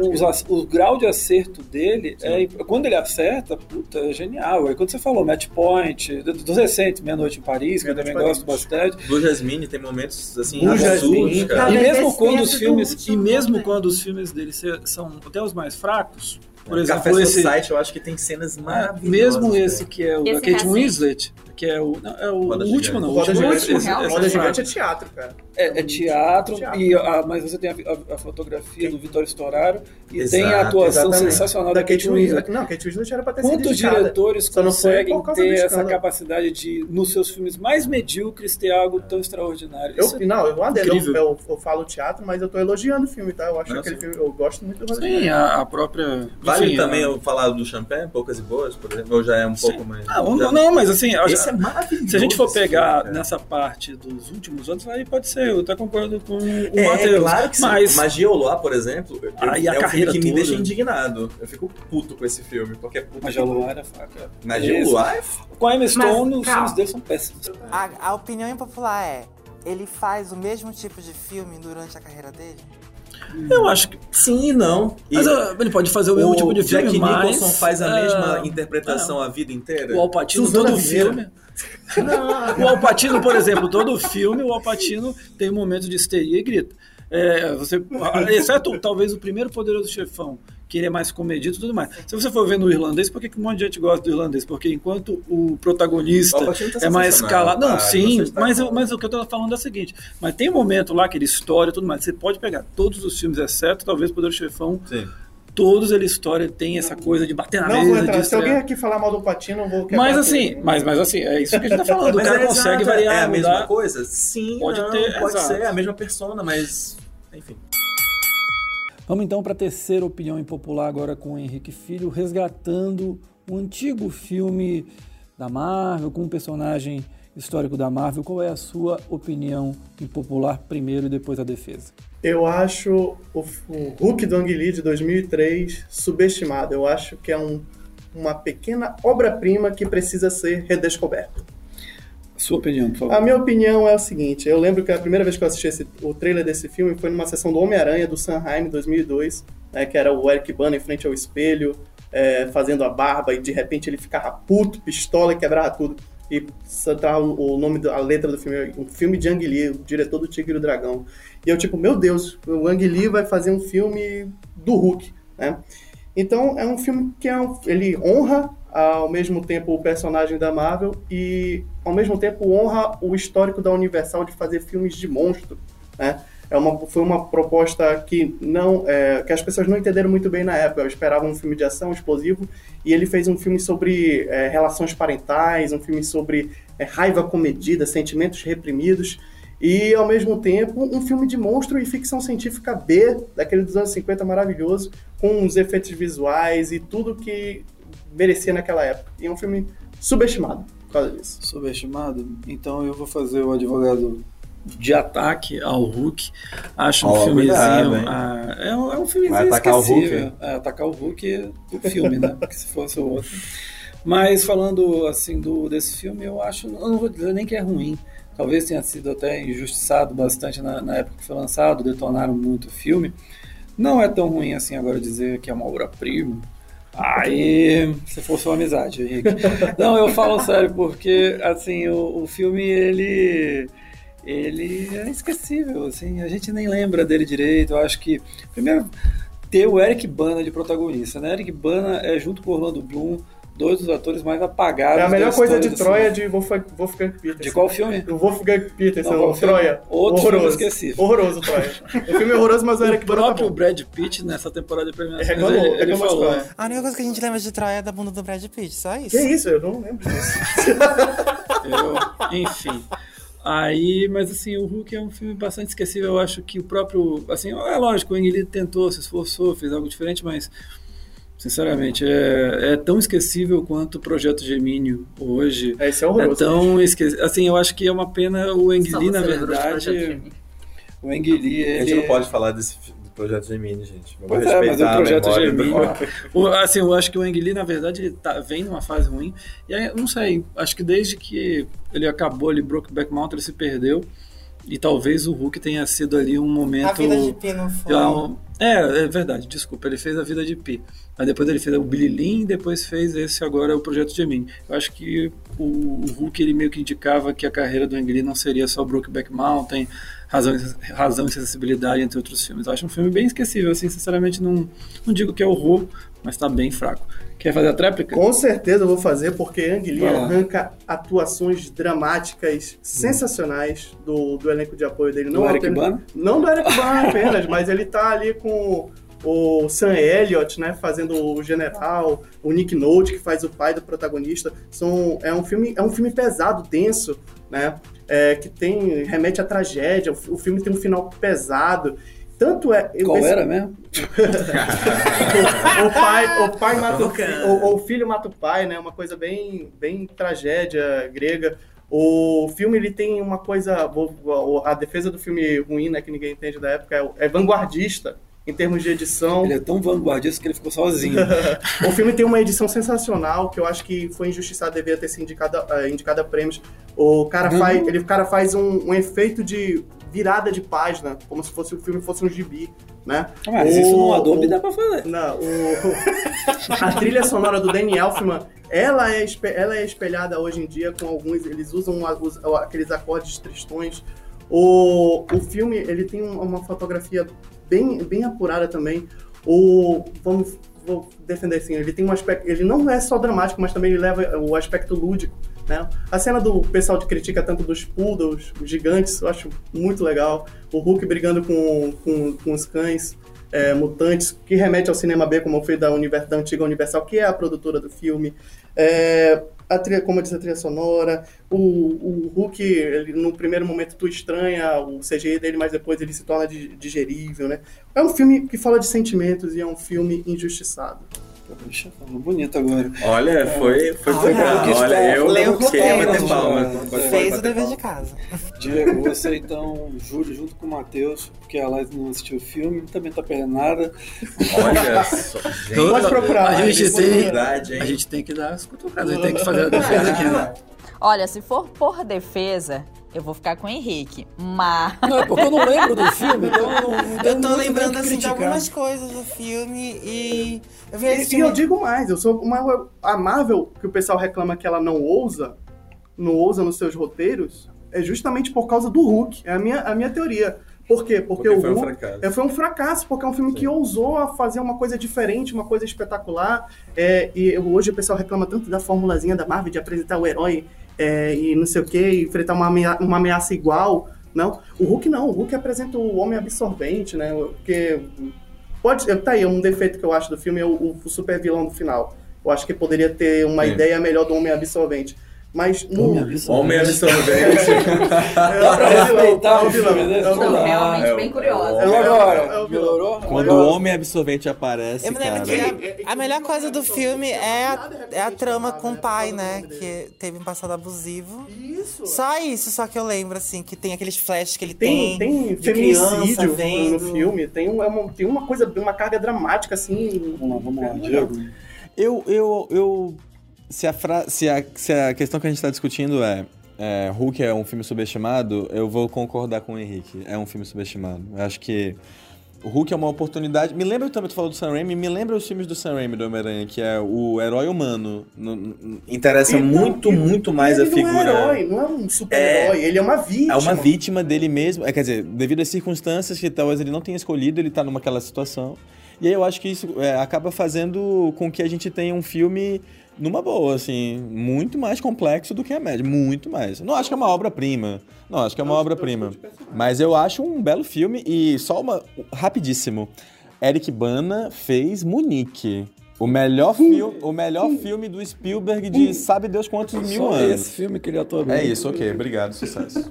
o grau de acerto dele, é, quando ele acerta, puta, é genial. É quando você falou Match Point, do- dos recentes, Meia Noite em Paris, que eu também gosto bastante. Blue Jasmine tem momentos assim Blue absurdos, Jasmine, cara. E mesmo quando os filmes, e mesmo quando os filmes dele são até os mais fracos, Por exemplo, Café esse- Society, eu acho que tem cenas maravilhosas. Mesmo cara. esse que é o Esse da Kate recente. Winslet, que é o. Não, é o, Roda último, Gigante. não. O Roda último, Gigante, Roda. Gigante é teatro, cara. É, é teatro, Teatro. E, a- mas você tem a, a- a fotografia do Vitório Storaro e Exato, tem a atuação exatamente. sensacional da, Kate Winslet. Não, Kate Winslet era pra ter sido Quantos diretores conseguem ter essa escândalo. capacidade de, nos seus filmes mais medíocres, ter algo tão extraordinário? Eu, não, eu eu, eu, eu falo teatro, mas eu tô elogiando o filme, tá? Eu acho filme, eu gosto muito do Roda Sim, a própria. Vale enfim, também a- eu falar do Champagne, Poucas e Boas, por exemplo, ou já é um pouco mais... Ah, não, já- não, mas assim, eu- Esse é maravilhoso. se a gente for esse pegar cara. nessa parte dos últimos anos, aí pode ser, eu até concordo com o É, Matheus. é claro que sim. mas Magia Olá, por exemplo, eu- Ah, e a é um carreira filme que me toda. deixa indignado. Eu fico puto com esse filme, porque é puto. Magia Luar é faca. Magia Esse- Olá é Com a Emma Stone, os filmes dele são péssimos. A, a opinião impopular é: ele faz o mesmo tipo de filme durante a carreira dele? Eu acho que. Sim e não. E Mas ah, ele pode fazer o mesmo tipo de filme, Jack mas... Nicholson faz a ah, mesma interpretação a vida inteira. O Alpatino, Suzana todo Vieira. filme. o Alpatino, por exemplo, todo filme, o Alpatino tem momentos de histeria e grita. É, você, exceto talvez o primeiro Poderoso Chefão, que ele é mais comedido e tudo mais. Se você for ver no irlandês, por que, que um monte de gente gosta do irlandês? Porque enquanto o protagonista tá é mais calado. Não, tá? sim, está mas, eu- mas o que eu tô falando é o seguinte: mas tem um momento lá que ele história e tudo mais. Você pode pegar todos os filmes, exceto talvez Poderoso Chefão, Sim. todos ele história tem essa coisa de bater na Não mesa, entrar. Se alguém aqui falar mal do Patino, eu vou quebrar Mas assim, mas, mas assim, é isso que a gente tá falando. O cara é consegue exato, variar, É a mesma mudar. coisa? Sim, Pode não, ter, pode exato. ser a mesma persona, mas... Enfim. Vamos então para a terceira opinião impopular agora com o Henrique Filho, resgatando um antigo filme da Marvel, com um personagem histórico da Marvel. Qual é a sua opinião impopular primeiro e depois a defesa? Eu acho o, Hulk do Ang Lee de 2003 subestimado. Eu acho que é um- uma pequena obra-prima que precisa ser redescoberta. Sua opinião, por favor. A minha opinião é o seguinte: eu lembro que a primeira vez que eu assisti esse- o trailer desse filme foi numa sessão do Homem-Aranha do Sanheim 2002, né, que era o Eric Bana em frente ao espelho, é, fazendo a barba, e de repente ele ficava puto, pistola e quebrava tudo. E tá o, nome, da letra do filme, um filme de Ang Lee, o diretor do Tigre e o Dragão. E eu, tipo, meu Deus, o Ang Lee vai fazer um filme do Hulk, né? Então é um filme que é um- ele honra ao mesmo tempo o personagem da Marvel e ao mesmo tempo honra o histórico da Universal de fazer filmes de monstro, né? É uma, foi uma proposta que não é, que as pessoas não entenderam muito bem na época. Eu esperava um filme de ação explosivo e ele fez um filme sobre é, relações parentais, um filme sobre é, raiva comedida, sentimentos reprimidos e ao mesmo tempo um filme de monstro e ficção científica B, daquele dos anos 50 maravilhoso, com os efeitos visuais e tudo que merecia naquela época. E é um filme subestimado por causa disso. Subestimado? Então eu vou fazer o advogado de ataque ao Hulk. Acho um Ó, filmezinho. cuidado, hein? ah, é, um, é um filmezinho Vai atacar o Hulk, esquecível. É, atacar o Hulk do filme, né? Porque se fosse o outro. Mas falando assim do, desse filme, eu acho. Eu não vou dizer nem que é ruim. Talvez tenha sido até injustiçado bastante na, na época que foi lançado, detonaram muito o filme. Não é tão ruim assim agora dizer que é uma obra-prima. Aí, se for sua amizade, Henrique. Não, eu falo sério, porque assim, o, o filme, ele. Ele é esquecível, assim, a gente nem lembra dele direito. Eu acho que. Primeiro, ter o Eric Bana de protagonista, né? Eric Bana é junto com o Orlando Bloom, dois dos atores mais apagados. É a da melhor coisa de Troia de Wolfgang, Wolfgang Peterson. De qual filme? Do Wolfgang Peterson, Não, o filme? Troia. Outro filme horroroso. esquecível. Horroroso, Troia. o filme é horroroso, mas o O Eric Bana tá próprio bom. Brad Pitt, nessa temporada de premiações, Reclamou, ele, ele reclamou de falou. Troia. A única coisa que a gente lembra de Troia é da bunda do Brad Pitt, só isso. Que isso? Eu não lembro disso. Eu- enfim. Aí, mas assim, o Hulk é um filme bastante esquecível. Eu acho que o próprio. Assim, é lógico, o Ang Lee tentou, se esforçou, fez algo diferente, mas. Sinceramente, é, é tão esquecível quanto o Projeto Gemínio hoje. É, esse é É horroroso. tão esquecível. Assim, eu acho que é uma pena o Ang Só Lee, você na verdade. O Ang Lee, A gente ele. não pode falar desse do Projeto Gemini, gente. Vamos Pois é, mas respeitar o Projeto do- Gemini. O- assim, eu acho que o Ang Lee, na verdade, ele tá, vem numa fase ruim. E aí, eu não sei, acho que desde que ele acabou ali, Brokeback Mountain, ele se perdeu. E talvez o Hulk tenha sido ali um momento. A vida de Pi não foi. Um- É, é verdade, desculpa. Ele fez a vida de Pi. Aí depois ele fez o Billy Lynn, depois fez esse agora o Projeto Gemini. Eu acho que o, o Hulk ele meio que indicava que a carreira do Ang Lee não seria só Brokeback Mountain, Razão, Razão e Sensibilidade, entre outros filmes. Eu acho um filme bem esquecível, assim, sinceramente não, não digo que é horror, mas tá bem fraco. Quer fazer a tréplica? Com certeza eu vou fazer, porque Ang Lee arranca atuações dramáticas sensacionais do, do elenco de apoio dele. Do Eric Bana? Não do Eric Bana apenas, mas ele tá ali com o Sam Elliott, né, fazendo o general, o Nick Nolte, que faz o pai do protagonista. São, é, um filme, é um filme pesado, denso, né, é, que tem remete à tragédia. O, o filme tem um final pesado. Tanto é... Qual esse- era mesmo? o pai, o pai mata o, fi- Bacana. o, o filho mata o pai, né? Uma coisa bem, bem tragédia grega. O filme ele tem uma coisa, o- a defesa do filme ruim, né, que ninguém entende da época, é, o- é vanguardista em termos de edição. Ele é tão vanguardista que ele ficou sozinho. O filme tem uma edição sensacional que eu acho que foi injustiçado, deveria ter sido indicada, eh, indicada a prêmios. O cara faz, ele, o cara faz um, um efeito de virada de página, como se fosse o filme fosse um gibi, né? Mas O- isso no Adobe o- dá pra fazer. Não, o- a trilha sonora do Danny Elfman, ela é, ela é espelhada hoje em dia com alguns, eles usam os- aqueles acordes tristões. O, o filme, ele tem um- uma fotografia bem, bem apurada também. O, vamos vou defender assim, ele tem um aspecto, ele não é só dramático, mas também ele leva o aspecto lúdico, né? A cena do pessoal que critica tanto dos poodles, os gigantes, eu acho muito legal. O Hulk brigando com, com, com os cães, é, mutantes, que remete ao cinema B, como foi da, Univers, da antiga Universal, que é a produtora do filme. É, a trilha, como eu disse, a trilha sonora. O, o Hulk, ele, no primeiro momento, tu estranha o CGI dele, mas depois ele se torna di- digerível, né? É um filme que fala de sentimentos e é um filme injustiçado. Poxa, falou bonito agora. Olha, foi, foi Olha, legal. que Olha, eu Leu o queria roteiro, bater palma. Pode- pode Fez o dever palma. de casa. Diego, você então, Júlio, junto com o Matheus, porque a Live não assistiu o filme, também tá perdendo nada. Olha só, gente. Pode procurar. A gente tem, a gente tem que dar as cutucadas, a gente tem que fazer a defesa aqui, né? Olha, se for por defesa, eu vou ficar com o Henrique. Mas. Não, é porque eu não lembro do filme, então eu não, Eu tô muito lembrando assim de algumas coisas do filme e eu vi esse E, e eu filme. digo mais, eu sou uma, a Marvel, que o pessoal reclama que ela não ousa, não ousa nos seus roteiros, é justamente por causa do Hulk. É a minha, a minha teoria. Por quê? Porque, Porque o foi um Hulk fracasso. é, foi um fracasso, porque é um filme que ousou a fazer uma coisa diferente, uma coisa espetacular. É, e hoje o pessoal reclama tanto da formulazinha da Marvel de apresentar o herói é, e não sei o que, enfrentar uma, amea- uma ameaça igual. Não, o Hulk não, o Hulk apresenta o homem absorvente, né? Porque pode, tá aí, um defeito que eu acho do filme é o, o super vilão do final. Eu acho que poderia ter uma Sim. ideia melhor do homem absorvente. Mas no, Homem absorvente. Homem absorvente. é, pra é o vilão, respeitar é o o vilão, filme, né? é o vilão. realmente É bem curiosa. é o- o Agora, é o vilão. Quando o homem absorvente aparece, Eu me lembro cara. que a, a melhor coisa do filme é a, é a trama com o pai, né? Que teve um passado abusivo. Isso. Só isso, só que eu lembro, assim, que tem aqueles flashes que ele Tem, tem. tem feminicídio no filme, tem, é uma, tem uma coisa, uma carga dramática, assim. Vamos lá, vamos lá, Diego. Eu, eu, eu. Se a, fra... se, a, se a questão que a gente tá discutindo é, é Hulk é um filme subestimado, eu vou concordar com o Henrique. É um filme subestimado. Eu acho que o Hulk é uma oportunidade. Me lembra também, tu falou do Sam Raimi, me lembra os filmes do Sam Raimi do Homem-Aranha, que é o herói humano. No- no- interessa Então, muito, muito mais ele a figura. Não é herói, não é um super-herói, ele é uma vítima. É uma vítima dele mesmo. É, quer dizer, devido às circunstâncias que talvez ele não tenha escolhido, ele tá numa aquela situação. E aí eu acho que isso é, acaba fazendo com que a gente tenha um filme numa boa, assim, muito mais complexo do que a média. Muito mais. Não acho que é uma obra-prima. Não, acho que é uma obra-prima. Mas eu acho um belo filme e só uma. Rapidíssimo. Eric Bana fez Munique. O melhor, filme, o melhor filme do Spielberg de sabe Deus quantos mil Só anos. esse filme que ele atua bem. É isso, ok. Obrigado, sucesso.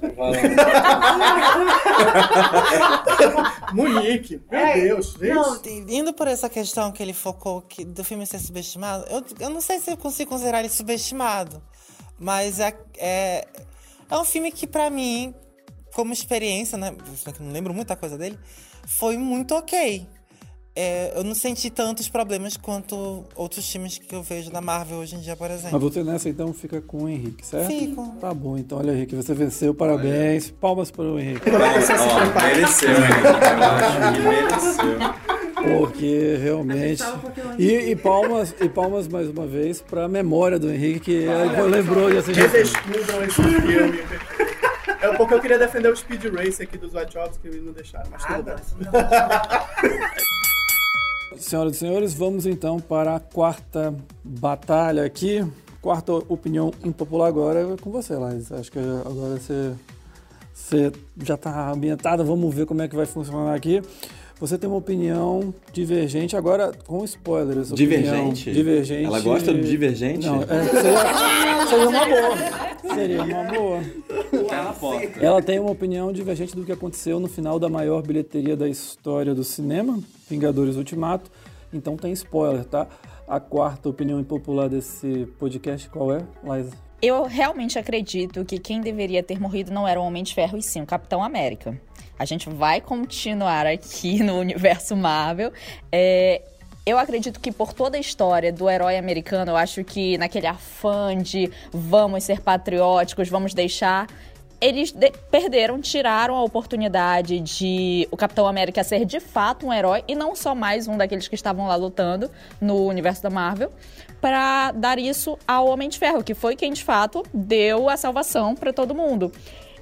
Munique, meu É, Deus. Não, indo por essa questão que ele focou que do filme ser subestimado, eu, eu não sei se eu consigo considerar ele subestimado. Mas é, é, é um filme que, pra mim, como experiência, né? não lembro muita coisa dele, foi muito ok. É, eu não senti tantos problemas quanto outros filmes que eu vejo da Marvel hoje em dia, por exemplo. Mas você nessa então fica com o Henrique, certo? Fico. Tá bom, então olha, Henrique, você venceu, parabéns. Palmas para o Henrique. Ó, mereceu, hein? Eu acho que mereceu. Porque realmente. E, e palmas, e palmas mais uma vez para a memória do Henrique, que ele lembrou de assistir. Redescubram esse filme. É porque eu queria defender o Speed Race aqui dos White Jobs que eles não deixaram, mas tudo bem. Senhoras e senhores, vamos então para a quarta batalha aqui. Quarta opinião impopular agora é com você, Laís. Acho que agora você, você já está ambientada. Vamos ver como é que vai funcionar aqui. Você tem uma opinião divergente, agora com spoilers. opinião Divergente? Divergente. Ela gosta do divergente? Não, é, seria, seria uma boa. Seria uma boa. Ela tem uma opinião divergente do que aconteceu no final da maior bilheteria da história do cinema, Vingadores Ultimato. Então tem spoiler, tá? A quarta opinião impopular desse podcast, qual é, Liza? Eu realmente acredito que quem deveria ter morrido não era o Homem de Ferro e sim o Capitão América. A gente vai continuar aqui no universo Marvel. É, eu acredito que por toda a história do herói americano, eu acho que naquele afã de vamos ser patrióticos, vamos deixar. Eles de- perderam, tiraram a oportunidade de o Capitão América ser de fato um herói e não só mais um daqueles que estavam lá lutando no universo da Marvel, para dar isso ao Homem de Ferro, que foi quem de fato deu a salvação para todo mundo.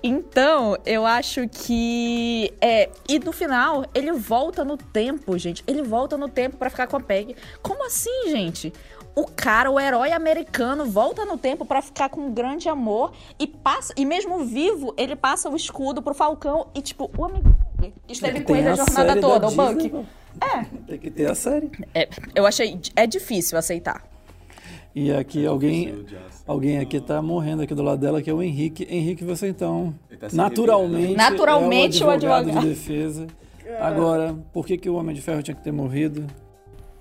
Então, eu acho que. É, e no final, ele volta no tempo, gente. Ele volta no tempo pra ficar com a Peg. Como assim, gente? O cara, o herói americano, volta no tempo pra ficar com um grande amor e passa. E mesmo vivo, ele passa o escudo pro Falcão e, tipo, o amigo esteve com ele a jornada toda, o Buck. É, Tem que ter a série. é, eu achei. É difícil aceitar. E aqui alguém, alguém aqui tá morrendo aqui do lado dela, que é o Henrique. Henrique, você então, tá naturalmente, Naturalmente é o o advogado advogado. de defesa. Agora, por que, que o Homem de Ferro tinha que ter morrido?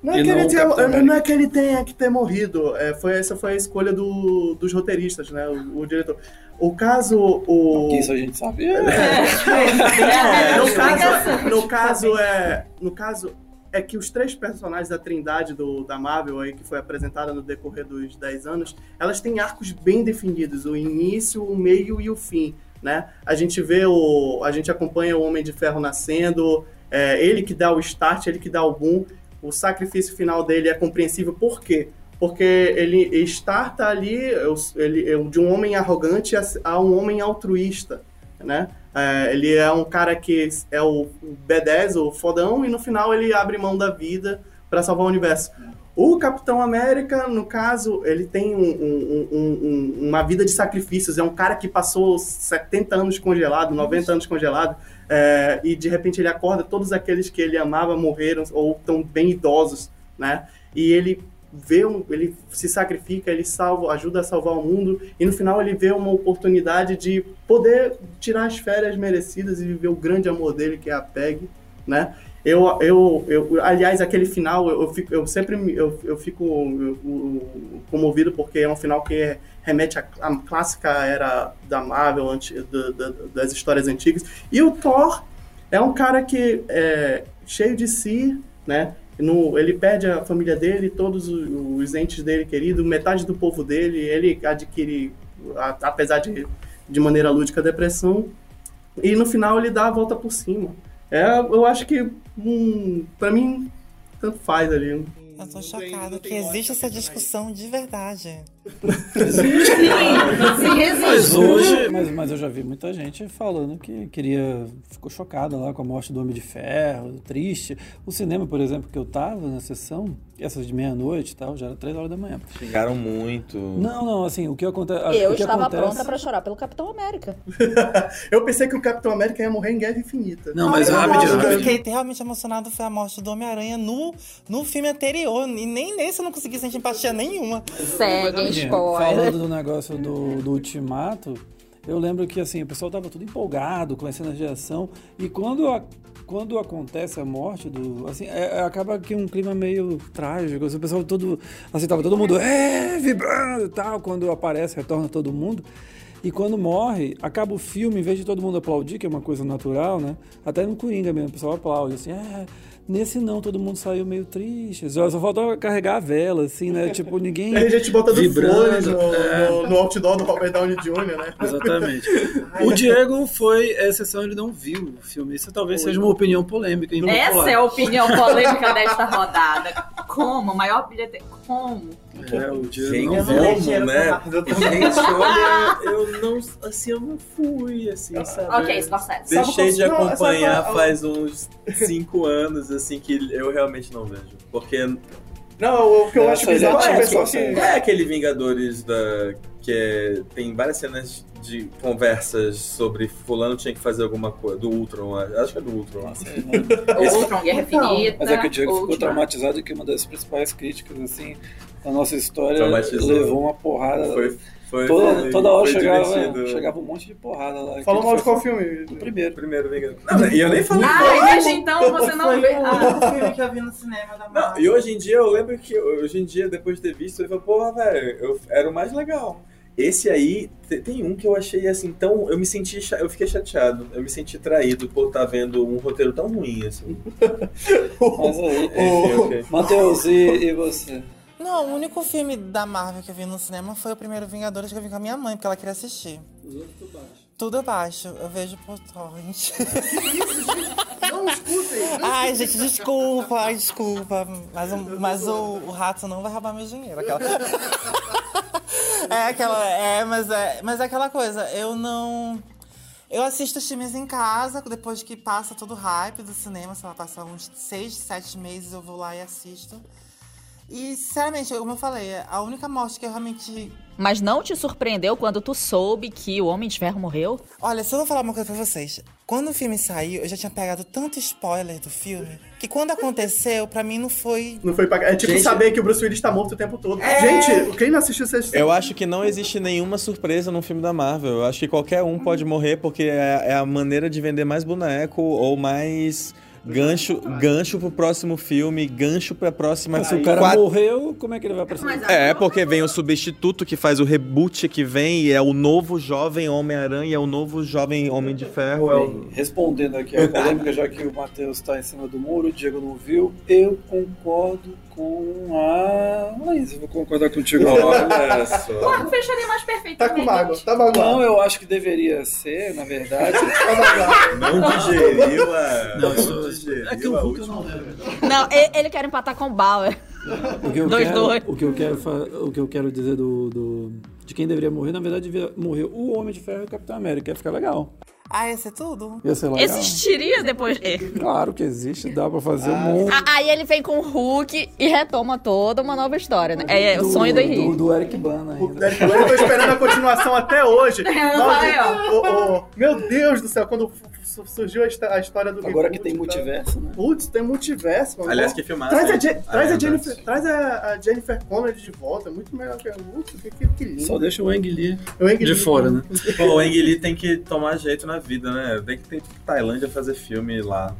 Não é, E que não ele Capitão não é que ele tenha que ter morrido. é, foi, essa foi a escolha do- dos roteiristas, né? O, o diretor. O caso. O, Que isso a gente sabe. É, no, caso, no caso é. No caso é que os três personagens da Trindade do, da Marvel aí, que foi apresentada no decorrer dos 10 anos, elas têm arcos bem definidos, o início, o meio e o fim. Né? A gente vê o. A gente acompanha o Homem de Ferro nascendo, é, ele que dá o start, ele que dá o boom. O sacrifício final dele é compreensível, por quê? Porque ele starta ali ele, de um homem arrogante a um homem altruísta, né? É, ele é um cara que é o o B10, o fodão, e no final ele abre mão da vida para salvar o universo. O Capitão América, no caso, ele tem um- um- um- uma vida de sacrifícios. É um cara que passou 70 anos congelado, 90 anos congelado, é, e de repente ele acorda, todos aqueles que ele amava morreram ou estão bem idosos, né? E ele vê um, ele se sacrifica, ele salva, ajuda a salvar o mundo e no final ele vê uma oportunidade de poder tirar as férias merecidas e viver o grande amor dele que é a Peg, né? Eu, eu, eu aliás, aquele final, eu, eu, fico, eu sempre eu, eu fico eu- comovido porque é um final que remete à, à clássica era da Marvel, anti, do- do- das histórias antigas. E o Thor é um cara que é cheio de si, né? No, ele perde a família dele, todos os, entes dele querido, metade do povo dele, ele adquire, a- apesar de, de maneira lúdica, a depressão. E no final ele dá a volta por cima. É, eu acho que, hum, pra mim, tanto faz ali. Eu tô chocada que existe essa discussão de verdade. Mas hoje, mas, mas eu já vi muita gente falando que queria, ficou chocada lá com a morte do Homem de Ferro, triste. O cinema, por exemplo, que eu tava na sessão, essas de meia-noite e tal, já era três horas da manhã. Xingaram muito. Não, não, assim, o que acontece. Eu o que estava acontece... pronta pra chorar pelo Capitão América. Eu pensei que o Capitão América ia morrer em Guerra Infinita. Não, mas rapidinho, Eu fiquei realmente emocionado foi a morte do Homem-Aranha no, no filme anterior. E nem nesse eu não consegui sentir empatia nenhuma. Segue, spoiler. Falando do negócio do, do Ultimato, eu lembro que assim, o pessoal tava tudo empolgado com as cenas de ação. E quando, a- quando acontece a morte do. Assim, é- é- acaba que um clima meio trágico. assim, o pessoal todo. Assim, tava todo mundo é, vibrando e tal. Quando aparece, retorna todo mundo. E quando morre, acaba o filme, em vez de todo mundo aplaudir, que é uma coisa natural, né? Até no Coringa mesmo, o pessoal aplaude, assim, é, Nesse não, todo mundo saiu meio triste. Só, só faltou carregar a vela, assim, né? Tipo, ninguém. Aí a gente botando Vibrando, no, é. no, no outdoor do Robert Downey Jr., né? Exatamente. O Diego foi a exceção, ele não viu o filme. Isso talvez seja uma opinião polêmica. Essa é a opinião polêmica desta rodada. Como? Maior bilhete. Como? É, o Gente, não dinheiro né? Gente, olha, eu não. Assim, eu não fui, assim, sabe? Ok, Scorsese. Deixei de acompanhar qual- faz uns cinco anos, assim, que eu realmente não vejo. Porque Não, o que eu Essa acho bizarro é é o pessoal que. assim, é aquele Vingadores da. Que é, tem várias cenas de conversas sobre fulano tinha que fazer alguma coisa. Do Ultron, acho que é do Ultron. O Ultron, Guerra Infinita. Mas é que o Diego ficou traumatizado que uma das principais críticas, assim, da nossa história levou uma porrada. Foi, foi, toda, foi- toda hora foi chegava, chegava um monte de porrada lá. Fala mal de qual filme? O primeiro. Primeiro. Não, e eu nem falei. Ah, desde então você não Foi vê. o Ah, único filme que eu vi no cinema da Não, Marvel. e hoje em dia eu lembro que hoje em dia, depois de ter visto, eu falei, porra, velho, eu- era o mais legal. Esse aí, te- tem um que eu achei assim, tão. Eu me senti. Eu fiquei chateado. Eu me senti traído por estar vendo um roteiro tão ruim, assim. Mas aí, Enfim, ok. Matheus, e, e você? Não, o único filme da Marvel que eu vi no cinema foi o primeiro Vingadores que eu vi com a minha mãe, porque ela queria assistir. Tudo baixo, eu vejo por torrent. Não escutem! Ai, gente, desculpa, desculpa. Mas, o, mas o, o rato não vai roubar meu dinheiro. Aquela... é aquela. É, mas é, mas é aquela coisa, eu não. Eu assisto os filmes em casa, depois que passa todo o hype do cinema, sei lá, passa uns seis, sete meses, eu vou lá e assisto. E, sinceramente, como eu falei, a única morte que eu realmente Mas não te surpreendeu quando tu soube que o Homem de Ferro morreu? Olha, eu vou falar uma coisa pra vocês. Quando o filme saiu, eu já tinha pegado tanto spoiler do filme que quando aconteceu, pra mim não foi. Não foi pra... É tipo Gente- saber que o Bruce Willis tá morto o tempo todo. Gente, quem não assistiu vocês Eu acho que não existe nenhuma surpresa num filme da Marvel. Eu acho que qualquer um pode morrer porque é, é a maneira de vender mais boneco ou mais gancho, gancho pro próximo filme, gancho pra próxima. Mas se o cara quatro- morreu, como é que ele vai aparecer? Mas É, porque vem o substituto que faz o reboot que vem e é o novo jovem Homem-Aranha, é o novo jovem Homem de Ferro. É o... Respondendo aqui a polêmica, já que o Matheus está em cima do muro, o Diego não viu, eu concordo com a Laís. Eu vou concordar contigo. Só. Pô, fecharia mais perfeito. Tá com mágoa, tá magoado. Não, eu acho que deveria ser, na verdade. Tá magoado. Não digeriu a. Não, Não, digeriu é que o Hulk eu não lembro. Não, ele, ele quer empatar com o Bauer. O que eu Dois, quero, dois. O que eu quero, o que eu quero dizer do, do- de quem deveria morrer, na verdade, devia morrer o Homem de Ferro e o Capitão América. Ia ficar legal. Ah, ia ser tudo? Ia ser legal. Existiria depois dele. Claro que existe, dá pra fazer Ah, um monte. A- Aí ele vem com o Hulk e retoma toda uma nova história, né? É, o sonho do do, Henrique. do Eric Bana ainda. Eu tô esperando a continuação até hoje. Nossa, falei, ó. ô, ô, meu Deus do céu, quando su- surgiu a histó- a história do Agora que tem multiverso, né? Putz, tem multiverso, mano. Aliás, que filmaço. Traz, a, traz, a Ah, Jennifer, é, traz a, a Jennifer Connelly de volta, é muito melhor que a Putz, que, que, que lindo. Só deixa o Ang Lee Eu, hein, de fora, né? Pô, o Ang Lee tem que tomar jeito na vida, né? Tem que pra Tailândia fazer filme lá.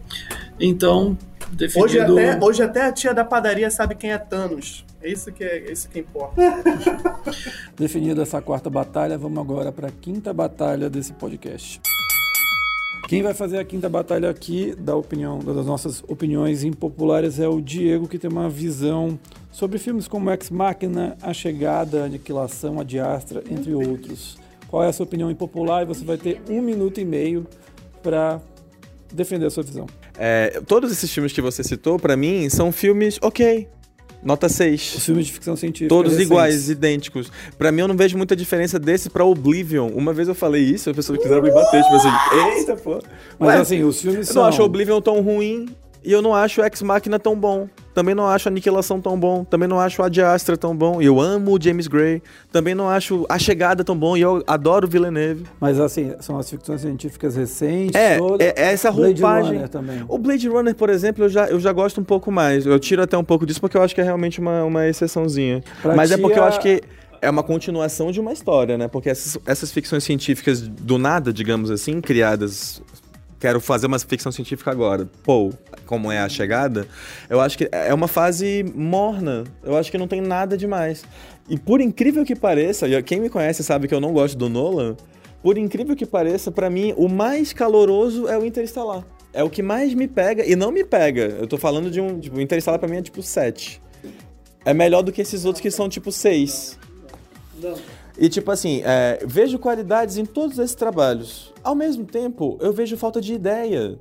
Então, definido... Hoje até, hoje até a tia da padaria sabe quem é Thanos. É isso que, é, é isso que importa. Definida essa quarta batalha, vamos agora para a quinta batalha desse podcast. Quem vai fazer a quinta batalha aqui, da opinião, das nossas opiniões impopulares, é o Diego, que tem uma visão sobre filmes como Ex Machina, A Chegada, Aniquilação, A Diastra, entre outros. Qual é a sua opinião impopular? E você vai ter um minuto e meio para defender a sua visão. É, todos esses filmes que você citou, pra mim, são filmes ok. Nota 6. Os filmes de ficção científica. Todos recentes. iguais, idênticos. Pra mim, eu não vejo muita diferença desse pra Oblivion. Uma vez eu falei isso, as pessoas quiseram me bater. Tipo assim, eita, pô. Mas Ué, assim, os filmes eu são... não acho Oblivion tão ruim e eu não acho Ex Machina tão bom. Também não acho Aniquilação tão bom. Também não acho Ad Astra tão bom. E eu amo o James Gray. Também não acho A Chegada tão bom. E eu adoro Villeneuve. Mas assim, são as ficções científicas recentes. É, toda- é, é essa Blade roupagem. Runner também. O Blade Runner, por exemplo, eu já, eu já gosto um pouco mais. Eu tiro até um pouco disso porque eu acho que é realmente uma, uma exceçãozinha. Pra Mas é ti, porque eu a- acho que é uma continuação de uma história, né? Porque essas, essas ficções científicas do nada, digamos assim, criadas. Quero fazer uma ficção científica agora. Pô, como é a chegada, eu acho que é uma fase morna. Eu acho que não tem nada demais. E por incrível que pareça, quem me conhece sabe que eu não gosto do Nolan, por incrível que pareça, pra mim, o mais caloroso é o Interestelar. É o que mais me pega, e não me pega. Eu tô falando de um. Tipo, Interestelar pra mim é tipo 7. É melhor do que esses outros que são tipo 6. E tipo assim, é, vejo qualidades em todos esses trabalhos. Ao mesmo tempo, eu vejo falta de ideia.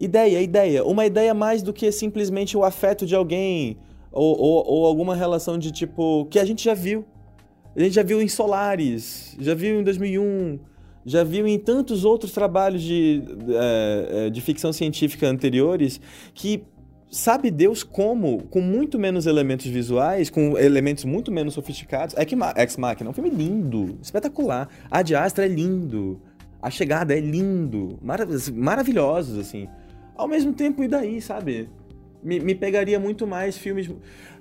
Ideia, ideia. Uma ideia mais do que simplesmente o afeto de alguém. Ou, ou, ou alguma relação de tipo. que a gente já viu. A gente já viu em Solaris, já viu em 2001, já viu em tantos outros trabalhos de, é, é, de ficção científica anteriores que sabe Deus como, com muito menos elementos visuais, com elementos muito menos sofisticados. É que Ex Machina é um filme lindo, espetacular. A de Astra é lindo. A Chegada é lindo. Marav maravilhosos, assim. Ao mesmo tempo, e daí, sabe? Me, me pegaria muito mais filmes...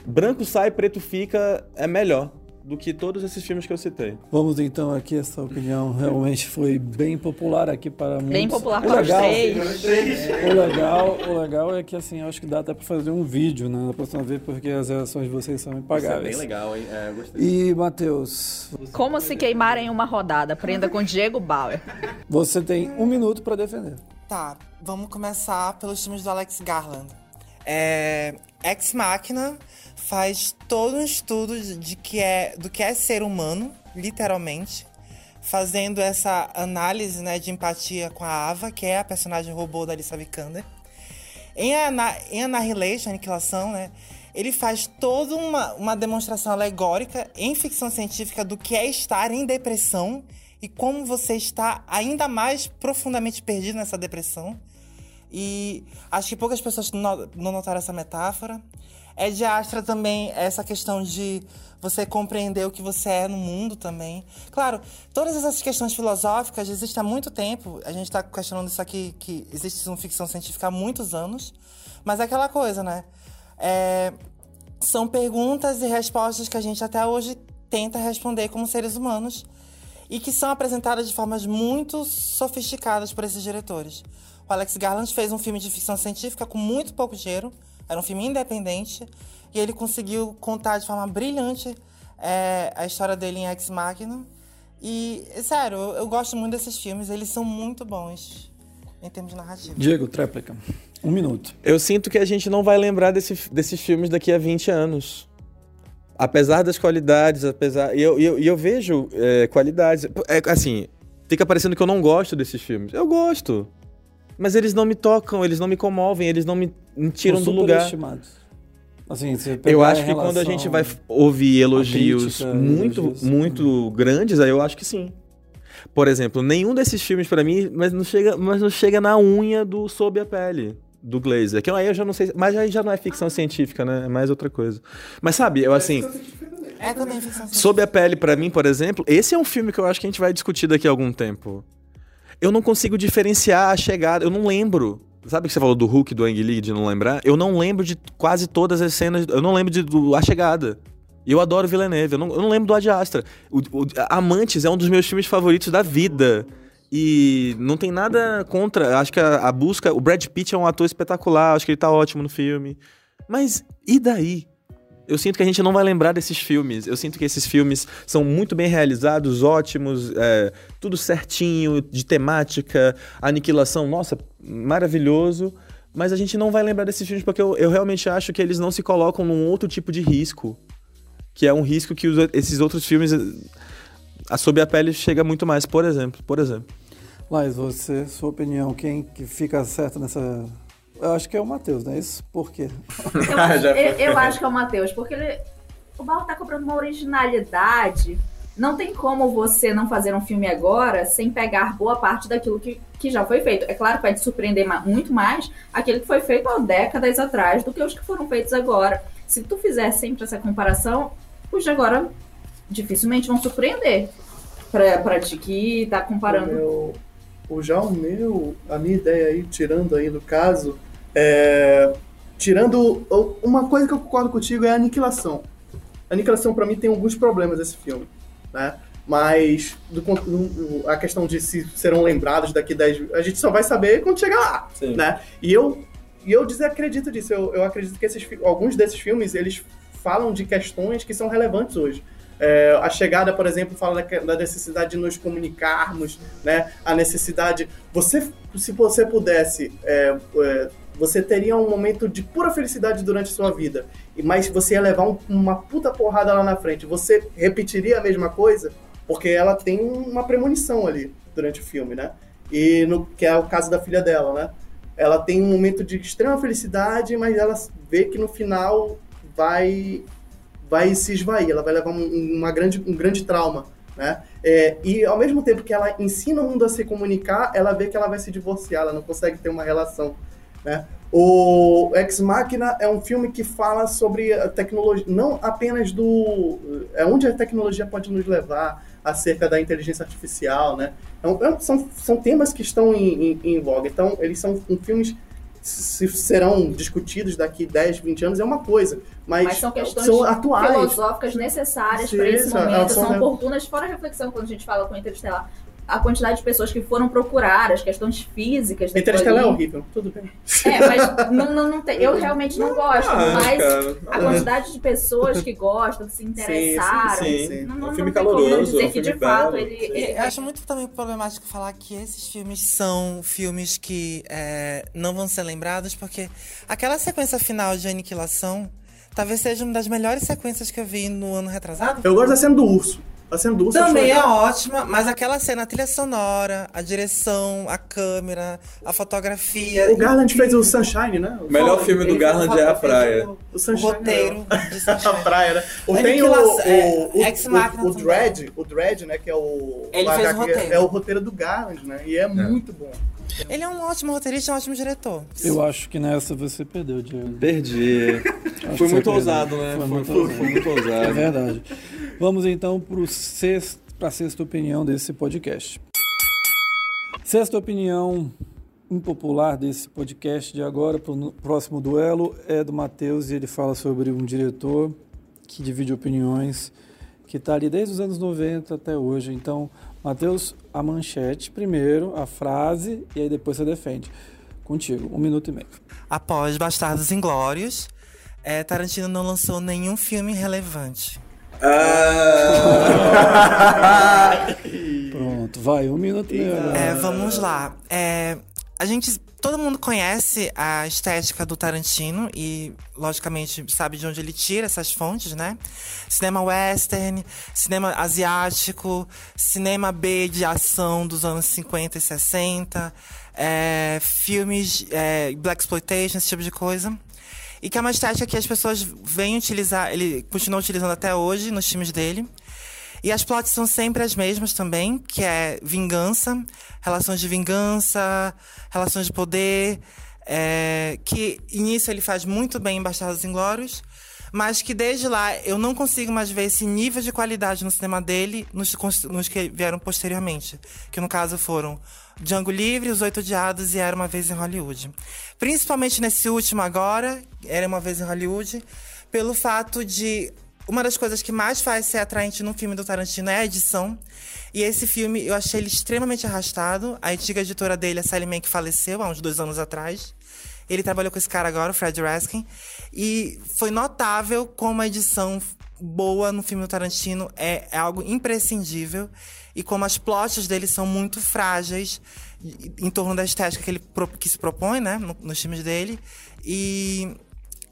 Branco sai, preto fica, é melhor do que todos esses filmes que eu citei. Vamos então aqui, essa opinião realmente foi bem popular aqui para muitos. Bem popular o para os legal, três. O legal, o legal é que assim, acho que dá até para fazer um vídeo né, na próxima vez, porque as reações de vocês são impagáveis. legal, hein? É, gostei. E, Matheus, Como se queimar em uma rodada. Aprenda com Diego Bauer. você tem um minuto para defender. Tá, vamos começar pelos filmes do Alex Garland. É, Ex Machina faz todo um estudo de que é, do que é ser humano, literalmente, fazendo essa análise né, de empatia com a Ava, que é a personagem robô da Alissa Vikander. Em, Ana, em Annihilation, Aniquilação, né, ele faz toda uma, uma demonstração alegórica em ficção científica do que é estar em depressão e como você está ainda mais profundamente perdido nessa depressão. E acho que poucas pessoas não notaram essa metáfora. É de Astra também essa questão de você compreender o que você é no mundo também. Claro, todas essas questões filosóficas existem há muito tempo. A gente está questionando isso aqui, que existe uma ficção científica há muitos anos. Mas é aquela coisa, né? É, são perguntas e respostas que a gente até hoje tenta responder como seres humanos e que são apresentadas de formas muito sofisticadas por esses diretores. O Alex Garland fez um filme de ficção científica com muito pouco dinheiro, era um filme independente, e ele conseguiu contar de forma brilhante é, a história dele em Ex Machina. E, sério, eu, eu gosto muito desses filmes, eles são muito bons em termos de narrativa. Diego, tréplica. Um minuto. Eu sinto que a gente não vai lembrar desse- desses filmes daqui a 20 anos. Apesar das qualidades, apesar. E eu, eu, eu vejo é, qualidades. É, assim, fica parecendo que eu não gosto desses filmes. Eu gosto. Mas eles não me tocam, eles não me comovem, eles não me, me tiram do lugar. Assim, Eu acho que quando a gente vai ouvir elogios crítica, muito, elogios, muito grandes, aí eu acho que sim. Por exemplo, nenhum desses filmes pra mim, mas não chega, mas não chega na unha do Sob a Pele do Glazer. Que aí eu já não sei, mas aí já não é ficção científica, né? É mais outra coisa. Mas sabe, eu assim, É também ficção científica. Sob a Pele pra mim, por exemplo, esse é um filme que eu acho que a gente vai discutir daqui a algum tempo. Eu não consigo diferenciar a chegada, eu não lembro. Sabe que você falou do Hulk, do Ang Lee, de não lembrar? Eu não lembro de quase todas as cenas, eu não lembro de do A Chegada. Eu adoro Villeneuve, eu não, eu não lembro do Ad Astra. O, o- Amantes é um dos meus filmes favoritos da vida. E não tem nada contra, acho que a, a busca, o Brad Pitt é um ator espetacular, acho que ele tá ótimo no filme. Mas e daí? Eu sinto que a gente não vai lembrar desses filmes. Eu sinto que esses filmes são muito bem realizados, ótimos, é, tudo certinho, de temática, aniquilação, nossa, maravilhoso. Mas a gente não vai lembrar desses filmes porque eu, eu realmente acho que eles não se colocam num outro tipo de risco. Que é um risco que os- esses outros filmes. A Sob a Pele chega muito mais, por exemplo. Por exemplo. Lais, você, sua opinião, quem que fica certo nessa... Eu acho que é o Matheus, não é isso? Por quê? Eu, acho- eu, eu acho que é o Matheus, porque ele, o Barro tá cobrando uma originalidade. Não tem como você não fazer um filme agora sem pegar boa parte daquilo que, que já foi feito. É claro que vai te surpreender muito mais aquele que foi feito há décadas atrás do que os que foram feitos agora. Se tu fizer sempre essa comparação, os de agora dificilmente vão surpreender. Pra, pra ti que tá O, comparando. meu, o já o meu, a minha ideia aí, tirando aí do caso, é, tirando uma coisa que eu concordo contigo é a aniquilação. A aniquilação pra mim tem alguns problemas esse filme, né? Mas do, a questão de se serão lembrados daqui 10 a gente só vai saber quando chegar lá, Sim. né? E eu e eu desacredito disso. Eu, eu acredito que esses, alguns desses filmes eles falam de questões que são relevantes hoje. É, a chegada, por exemplo, fala da, da, necessidade de nos comunicarmos, né? A necessidade. Você, se você pudesse, é, é, você teria um momento de pura felicidade durante sua vida, mas você ia levar um, uma puta porrada lá na frente. Você repetiria a mesma coisa? Porque ela tem uma premonição ali durante o filme, né? E no, que é o caso da filha dela, né? Ela tem um momento de extrema felicidade, mas ela vê que no final vai vai se esvair, ela vai levar um, uma grande, um grande trauma, né? É, e ao mesmo tempo que ela ensina o mundo a se comunicar, ela vê que ela vai se divorciar, ela não consegue ter uma relação, né? O Ex Machina é um filme que fala sobre a tecnologia, não apenas do é onde a tecnologia pode nos levar acerca da inteligência artificial, né? Então, são, são temas que estão em, em, em voga. Então, eles são um, filmes se serão discutidos daqui 10, 20 anos é uma coisa, mas, mas são questões são atuais. filosóficas necessárias para esse momento, são oportunas, fora a reflexão quando a gente fala com o Interestelar a quantidade de pessoas que foram procurar, as questões físicas. Interestelar é horrível, tudo bem. É, mas não, não, não tem, eu realmente não gosto, ah, mas cara. a quantidade de pessoas que gostam, que se interessaram. Sim, sim, sim. Não, não, é um filme caloroso. dizer é um que de fato ele, ele, Eu acho muito também problemático falar que esses filmes são filmes que é, não vão ser lembrados, porque aquela sequência final de aniquilação. Talvez seja uma das melhores sequências que eu vi no ano retrasado. Eu gosto da cena do urso. Urso Também é ótima, mas aquela cena, a trilha sonora, a direção, a câmera, a fotografia. O Garland fez o Sunshine, né? O melhor Foi, filme do Garland é A Praia. O, o, Sunshine, o roteiro. a praia, né? O, tem o, o, é, o, o, o, Dread, o Dread, né? Que é o. Ele fez o roteiro. É o roteiro do Garland, né? E é, é. muito bom. Ele é um ótimo roteirista, um ótimo diretor. Eu acho que nessa você perdeu, Diego. Perdi. Foi muito ousado, né? Foi, muito, foi, foi muito ousado. É verdade. Vamos então para sexto, a sexta opinião desse podcast. Sexta opinião impopular desse podcast de agora para o próximo duelo é do Matheus e ele fala sobre um diretor que divide opiniões, que está ali desde os anos 90 até hoje. Então, Matheus, a manchete primeiro, a frase e aí depois você defende. Contigo, um minuto e meio. Após Bastardos Inglórios, é, Tarantino não lançou nenhum filme relevante. Ah. Pronto, vai, um minuto e É, vamos lá. É, a gente. Todo mundo conhece a estética do Tarantino e, logicamente, sabe de onde ele tira essas fontes, né? Cinema western, cinema asiático, cinema B de ação dos anos 50 e 60, é, filmes é, Black Exploitation, esse tipo de coisa. E que é uma estética que as pessoas vêm utilizar, ele continua utilizando até hoje nos filmes dele. E as plots são sempre as mesmas também, que é vingança, relações de vingança, relações de poder, é, que início ele faz muito bem em Bastardos Inglórios, mas que desde lá eu não consigo mais ver esse nível de qualidade no cinema dele nos, nos que vieram posteriormente, que no caso foram Django Livre, Os Oito Odiados e Era Uma Vez em Hollywood. Principalmente nesse último agora, Era Uma Vez em Hollywood, pelo fato de... Uma das coisas que mais faz ser atraente num filme do Tarantino é a edição. E esse filme, eu achei ele extremamente arrastado. A antiga editora dele, a Sally Mann, que faleceu há uns dois anos atrás. Ele trabalhou com esse cara agora, o Fred Raskin. E foi notável como a edição boa no filme do Tarantino é, é algo imprescindível e como as plotas dele são muito frágeis em torno da estética que ele que se propõe, né, nos filmes dele. E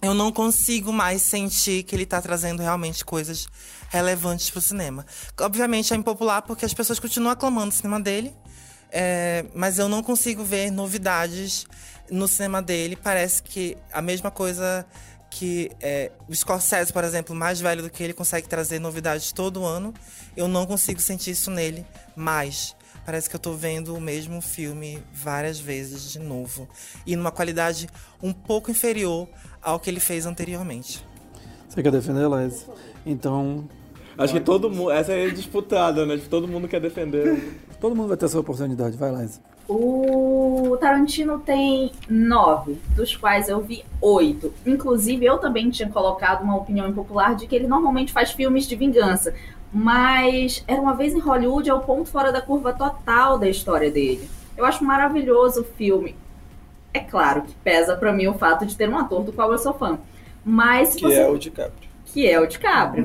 eu não consigo mais sentir que ele está trazendo realmente coisas relevantes para o cinema. Obviamente é impopular porque as pessoas continuam aclamando o cinema dele, é, mas eu não consigo ver novidades no cinema dele. Parece que a mesma coisa que é, o Scorsese, por exemplo, mais velho do que ele, consegue trazer novidades todo ano. Eu não consigo sentir isso nele mais. Parece que eu tô vendo o mesmo filme várias vezes de novo. E numa qualidade um pouco inferior ao que ele fez anteriormente. Você quer defender, Laís? Então. Acho que todo mundo. Essa é disputada, né? Todo mundo quer defender. todo mundo vai ter essa oportunidade. Vai, Laís. O Tarantino tem nove, dos quais eu vi oito. Inclusive, eu também tinha colocado uma opinião impopular de que ele normalmente faz filmes de vingança. Mas Era Uma Vez em Hollywood é o ponto fora da curva total da história dele. Eu acho maravilhoso o filme. É claro que pesa para mim o fato de ter um ator do qual eu sou fã. Mas que você... é o DiCaprio. Que é o DiCaprio.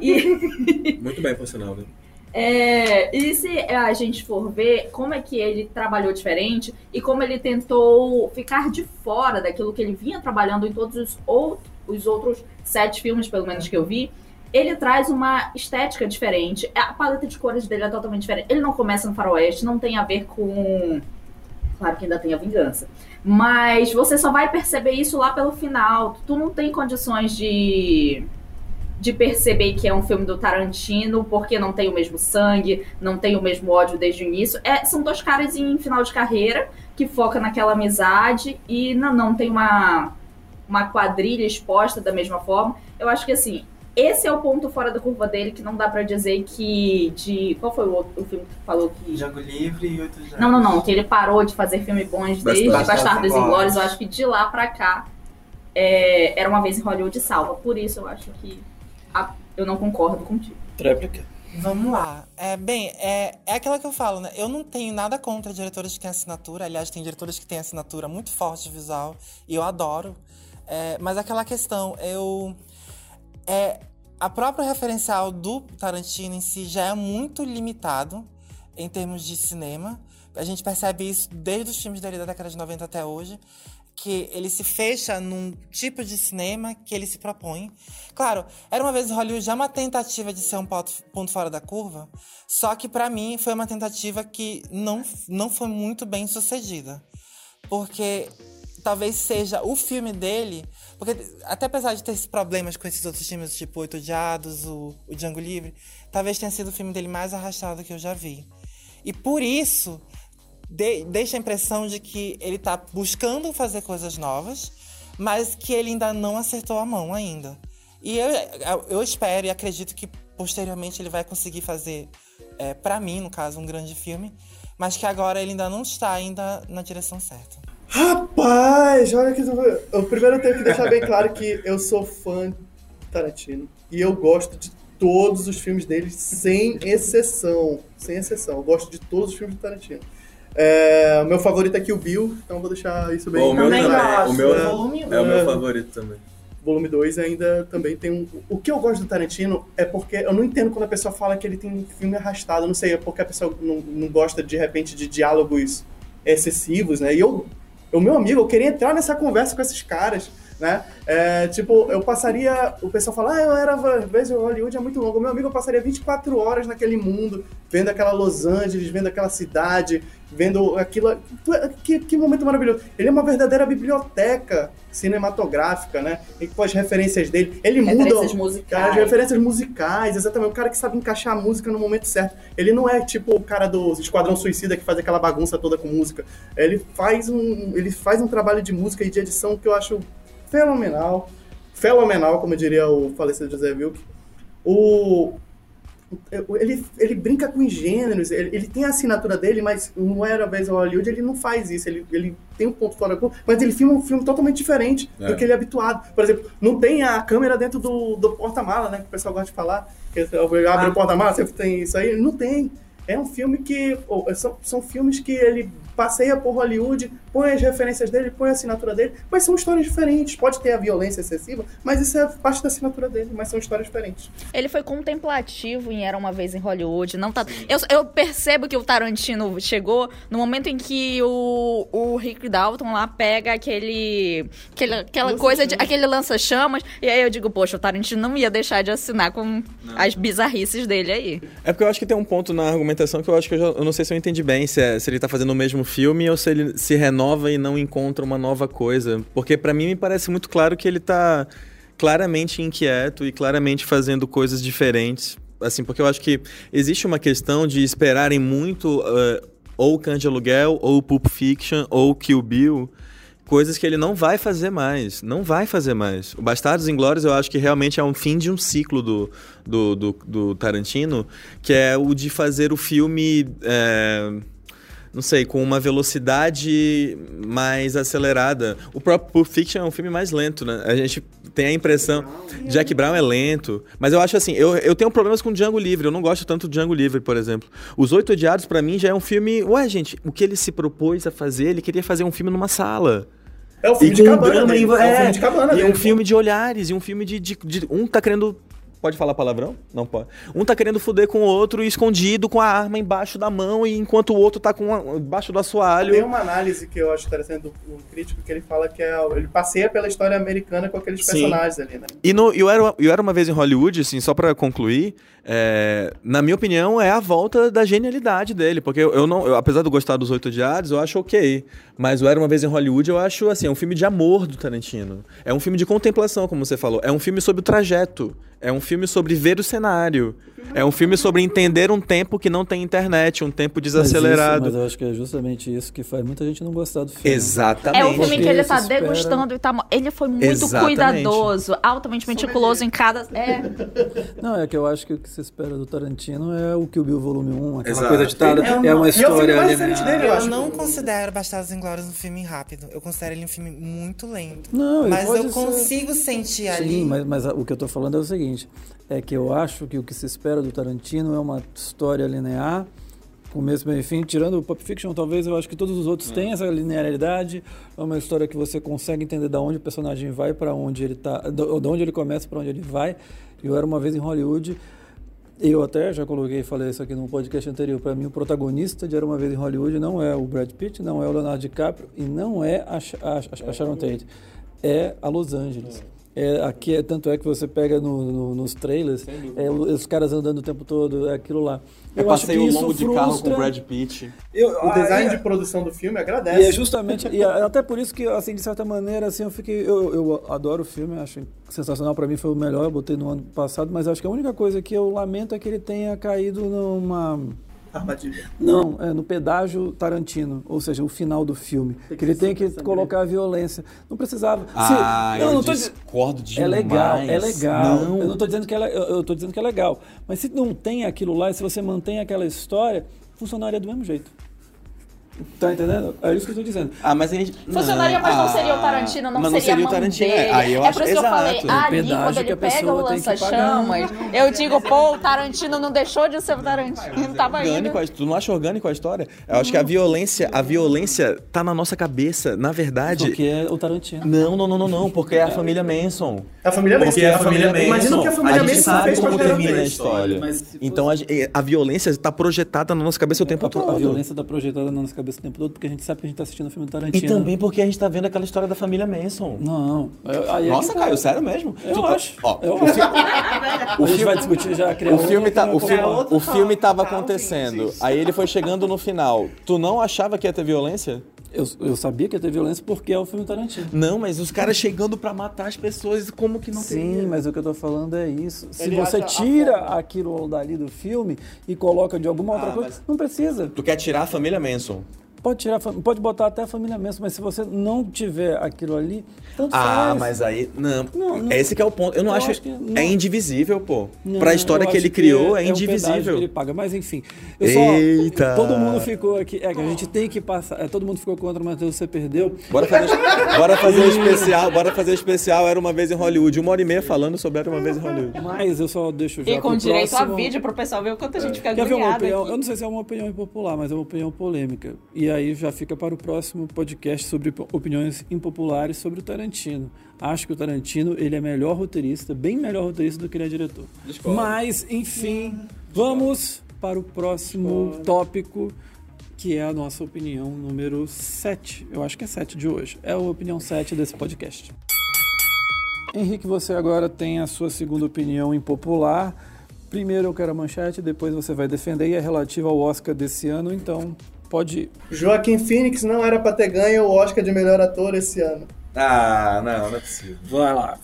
E, Muito bem, por sinal, né? é, e se a gente for ver como é que ele trabalhou diferente e como ele tentou ficar de fora daquilo que ele vinha trabalhando em todos os, ou, os outros sete filmes, pelo menos que eu vi, ele traz uma estética diferente. A paleta de cores dele é totalmente diferente. Ele não começa no faroeste, não tem a ver com... Claro que ainda tem a vingança. Mas você só vai perceber isso lá pelo final. Tu não tem condições de de perceber que é um filme do Tarantino, porque não tem o mesmo sangue, não tem o mesmo ódio desde o início. É, são dois caras em final de carreira que foca naquela amizade e não, não tem uma, uma quadrilha exposta da mesma forma. Eu acho que assim, esse é o ponto fora da curva dele que não dá pra dizer que de qual foi o outro o filme que tu falou que Django Livre e outros jogos. não, não, não, que ele parou de fazer filme bons desde Bastardos Inglórios. Inglórios. Eu acho que de lá pra cá é, era uma vez em Hollywood salva. Por isso eu acho que a- eu não concordo contigo. Tréplica. Vamos lá. É, bem, é, é aquela que eu falo, né? Eu não tenho nada contra diretores que têm assinatura. Aliás, tem diretores que têm assinatura muito forte de visual e eu adoro. É, mas aquela questão, eu. É, a própria referencial do Tarantino em si já é muito limitado em termos de cinema. A gente percebe isso desde os filmes dele da década de 90 até hoje. Que ele se fecha num tipo de cinema que ele se propõe. Claro, era uma vez Hollywood já uma tentativa de ser um ponto, ponto fora da curva, só que pra mim foi uma tentativa que não, não foi muito bem sucedida. Porque talvez seja o filme dele, porque até apesar de ter esses problemas com esses outros filmes, tipo Oito Odiados, o, o Django Livre, talvez tenha sido o filme dele mais arrastado que eu já vi. E por isso, de- deixa a impressão de que ele tá buscando fazer coisas novas, mas que ele ainda não acertou a mão ainda. E eu, eu- eu espero e acredito que posteriormente ele vai conseguir fazer, é, para mim, no caso, um grande filme, mas que agora ele ainda não está ainda na direção certa. Rapaz, olha que. Eu primeiro tenho que deixar bem claro que eu sou fã de Tarantino. E eu gosto de todos os filmes dele, sem exceção. Sem exceção. Eu gosto de todos os filmes de Tarantino. É, meu favorito é Kill Bill, então vou deixar isso bem Bom, o meu Também. O meu É. Volume é o É. meu favorito também. volume 2 ainda também tem um. O que eu gosto do Tarantino é porque eu não entendo quando a pessoa fala que ele tem um filme arrastado. Eu não sei, é porque a pessoa não, não gosta de repente de diálogos excessivos, né? E eu, o meu amigo, eu queria entrar nessa conversa com esses caras, né? É, tipo, eu passaria. O pessoal fala, ah, eu era. O Hollywood é muito longo. Meu amigo, eu passaria 24 horas naquele mundo, vendo aquela Los Angeles, vendo aquela cidade, vendo aquilo. Que, que momento maravilhoso. Ele é uma verdadeira biblioteca cinematográfica, né? E com as referências dele. Ele muda. Referências musicais. As referências musicais, exatamente. O cara que sabe encaixar a música no momento certo. Ele não é tipo o cara do Esquadrão Suicida que faz aquela bagunça toda com música. Ele faz um, ele faz um trabalho de música e de edição que eu acho fenomenal. Fenomenal, como diria o falecido José Wilk. O, ele, ele brinca com gêneros, ele, ele tem a assinatura dele, mas não era vez ao Hollywood, ele não faz isso. Ele, ele tem um ponto fora da curva, mas ele filma um filme totalmente diferente É. do que ele é habituado. Por exemplo, não tem a câmera dentro do, do porta-mala, né? Que o pessoal gosta de falar. Que abre Ah. o porta-mala, sempre tem isso aí. Não tem. É um filme que. ou, são, são filmes que ele passeia por Hollywood, põe as referências dele, põe a assinatura dele, mas são histórias diferentes. Pode ter a violência excessiva, mas isso é parte da assinatura dele, mas são histórias diferentes. Ele foi contemplativo em Era Uma Vez em Hollywood. Não tá... eu, eu percebo que o Tarantino chegou no momento em que o, o Rick Dalton lá pega aquele, aquele aquela coisa, de, aquele lança-chamas, e aí eu digo, poxa, o Tarantino não ia deixar de assinar com as bizarrices dele aí. É porque eu acho que tem um ponto na argumentação que eu acho que eu, já, eu não sei se eu entendi bem, se, é- se ele tá fazendo o mesmo filme ou se ele se renova e não encontra uma nova coisa. Porque pra mim me parece muito claro que ele tá claramente inquieto e claramente fazendo coisas diferentes. Assim, porque eu acho que existe uma questão de esperarem muito eh, ou Cães de Aluguel, ou Pulp Fiction, ou Kill Bill, coisas que ele não vai fazer mais. Não vai fazer mais. O Bastardos Inglórios eu acho que realmente é um fim de um ciclo do, do, do, do Tarantino, que é o de fazer o filme. é, não sei, com uma velocidade mais acelerada. O próprio Pulp Fiction é um filme mais lento, né? A gente tem a impressão. Jack Brown é lento. Mas eu acho assim, eu, eu tenho problemas com Django Livre. Eu não gosto tanto de Django Livre, por exemplo. Os Oito Odiados, pra mim, já é um filme. Ué, gente, o que ele se propôs a fazer? Ele queria fazer um filme numa sala. É o filme E de um cabana. drama em- é, o é, filme de cabana. E dele, um filme de olhares, e um filme de, de- de- Um tá querendo Pode falar palavrão? Não pode. Um tá querendo fuder com o outro escondido com a arma embaixo da mão e enquanto o outro tá com a, embaixo do assoalho. Tem uma análise que eu acho interessante do um crítico que ele fala que é, ele passeia pela história americana com aqueles Sim. personagens ali, né? E no Eu Era, eu Era Uma Vez em Hollywood, assim, só pra concluir, é, na minha opinião, é a volta da genialidade dele. Porque eu, eu não, eu, apesar de eu gostar dos Oito Odiados, eu acho ok. Mas o Era Uma Vez em Hollywood, eu acho, assim, é um filme de amor do Tarantino. É um filme de contemplação, como você falou. É um filme sobre o trajeto. É um filme sobre ver o cenário. É um filme sobre entender um tempo que não tem internet, um tempo Mas, desacelerado. isso, mas eu acho que é justamente isso que faz muita gente não gostar do filme. Exatamente. É um filme que ele tá espera- degustando e tá. Ele foi muito Exatamente. cuidadoso, altamente meticuloso em cada. É. Não, é que eu acho que o que se espera do Tarantino é o Kill Bill Volume 1, aquela Exato. coisa ditada. É um- É, uma e é o filme história diferente dele, eu Eu não considero Bastardos Inglórios um filme rápido. Eu considero ele um filme muito lento. Não, Mas eu ser- consigo sentir ali. Sim, mas, mas a- o que eu tô falando é o seguinte: é que eu acho que o que se espera do Tarantino é uma história linear, começo, meio e fim. Tirando o Pulp Fiction, talvez eu acho que todos os outros têm essa linearidade. É uma história que você consegue entender da onde o personagem vai, para onde ele tá, da onde ele começa, para onde ele vai. Eu era uma vez em Hollywood. Eu até já coloquei, falei isso aqui no podcast anterior. Para mim, o protagonista de Era uma Vez em Hollywood não é o Brad Pitt, não é o Leonardo DiCaprio e não é a, Sh- a- a Sharon Tate. É a Los Angeles. É, aqui é, tanto é que você pega no- no- nos trailers, é, os caras andando o tempo todo, é aquilo lá. Eu acho que passei o longo de carro com o Brad Pitt. Eu- O design aí- de produção do filme e é agradece. justamente, e é até por isso que, assim, de certa maneira, assim, eu fiquei, eu, eu adoro o filme, acho sensacional, para mim foi o melhor, eu botei no ano passado, mas acho que a única coisa que eu lamento é que ele tenha caído numa, Armadilha. não, é no pedágio Tarantino, ou seja, o final do filme, que ele tem que colocar a violência, não precisava. Se- Ah, não, eu não tô discordo demais. é legal, é legal. Não. Eu não tô dizendo que é, eu, eu tô dizendo que é legal. Mas se não tem aquilo lá, e se você mantém aquela história, funcionaria do mesmo jeito. Tá entendendo? É isso que eu tô dizendo. Ah, mas a gente... Funcionaria, mas não seria o Ah, Tarantino, não mas seria, a o mão Tarantino. dele. Aí eu é acho por isso que eu falei, exato. ali, quando que ele pega o lança-chamas, eu digo, pô, o Tarantino não deixou de ser o Tarantino, tava indo. orgânico, a- tu não acha orgânico a história? Eu acho que a violência, a violência tá na nossa cabeça, na verdade. Porque é o Tarantino. Não, não, não, não, não, porque é a família Manson. A família Porque é a família Manson. Imagina o que a família a gente Manson sabe como termina a história. Fosse- Então a, violência está projetada na nossa cabeça o tempo todo. a violência tá projetada na nossa cabeça o tempo todo, porque a gente sabe que a gente tá assistindo o filme do E Tarantino. também porque a gente tá vendo aquela história da família Manson. Não. eu- aí é Nossa, que- Caio, sério mesmo? Eu Tu- acho. Ó, Eu o, acho. fi- A gente vai discutir já. criar o filme tá, o filme, o filme tava acontecendo. Aí ele foi chegando no final. Tu não achava que ia ter violência? Eu, eu sabia que ia ter violência porque é o filme Tarantino. Não, mas os caras chegando pra matar as pessoas, como que não Sim, teria? mas o que eu tô falando é isso. Se Ele você tira aquilo dali do filme e coloca de alguma outra Ah, coisa, não precisa. Tu quer tirar a família Manson? Pode tirar, pode botar até a família mesmo, mas se você não tiver aquilo ali, tanto Ah, faz. mas aí. Não. Não, não. Esse que é o ponto. Eu não Eu acho. acho que não. É indivisível, pô. Não, pra história que ele criou, é, um pedágio indivisível. que ele paga, mas enfim. Eu só, Eita! Todo mundo ficou aqui. É que a gente tem que passar. é, todo mundo ficou contra o Matheus, você perdeu. Bora fazer, bora fazer o especial, bora fazer o especial Era uma vez em Hollywood. Uma hora e meia falando sobre Era uma vez em Hollywood. Mas eu só deixo já E com pro direito próximo. a vídeo pro pessoal ver o quanto a gente fica Quer ver uma agoniado opinião? aqui. Eu não sei se é uma opinião impopular, mas é uma opinião polêmica. E aí já fica para o próximo podcast sobre opiniões impopulares sobre o Tarantino. Acho que o Tarantino ele é melhor roteirista, bem melhor roteirista do que ele é diretor. Mas, enfim, vamos para o próximo tópico, que é a nossa opinião número 7. Eu acho que é 7 de hoje. É a opinião 7 desse podcast. Henrique, você agora tem a sua segunda opinião impopular. Primeiro eu quero a manchete, depois você vai defender e é relativa ao Oscar desse ano, então pode ir. Joaquim Phoenix não era pra ter ganho o Oscar de melhor ator esse ano. Ah, não, não é possível. Vai lá,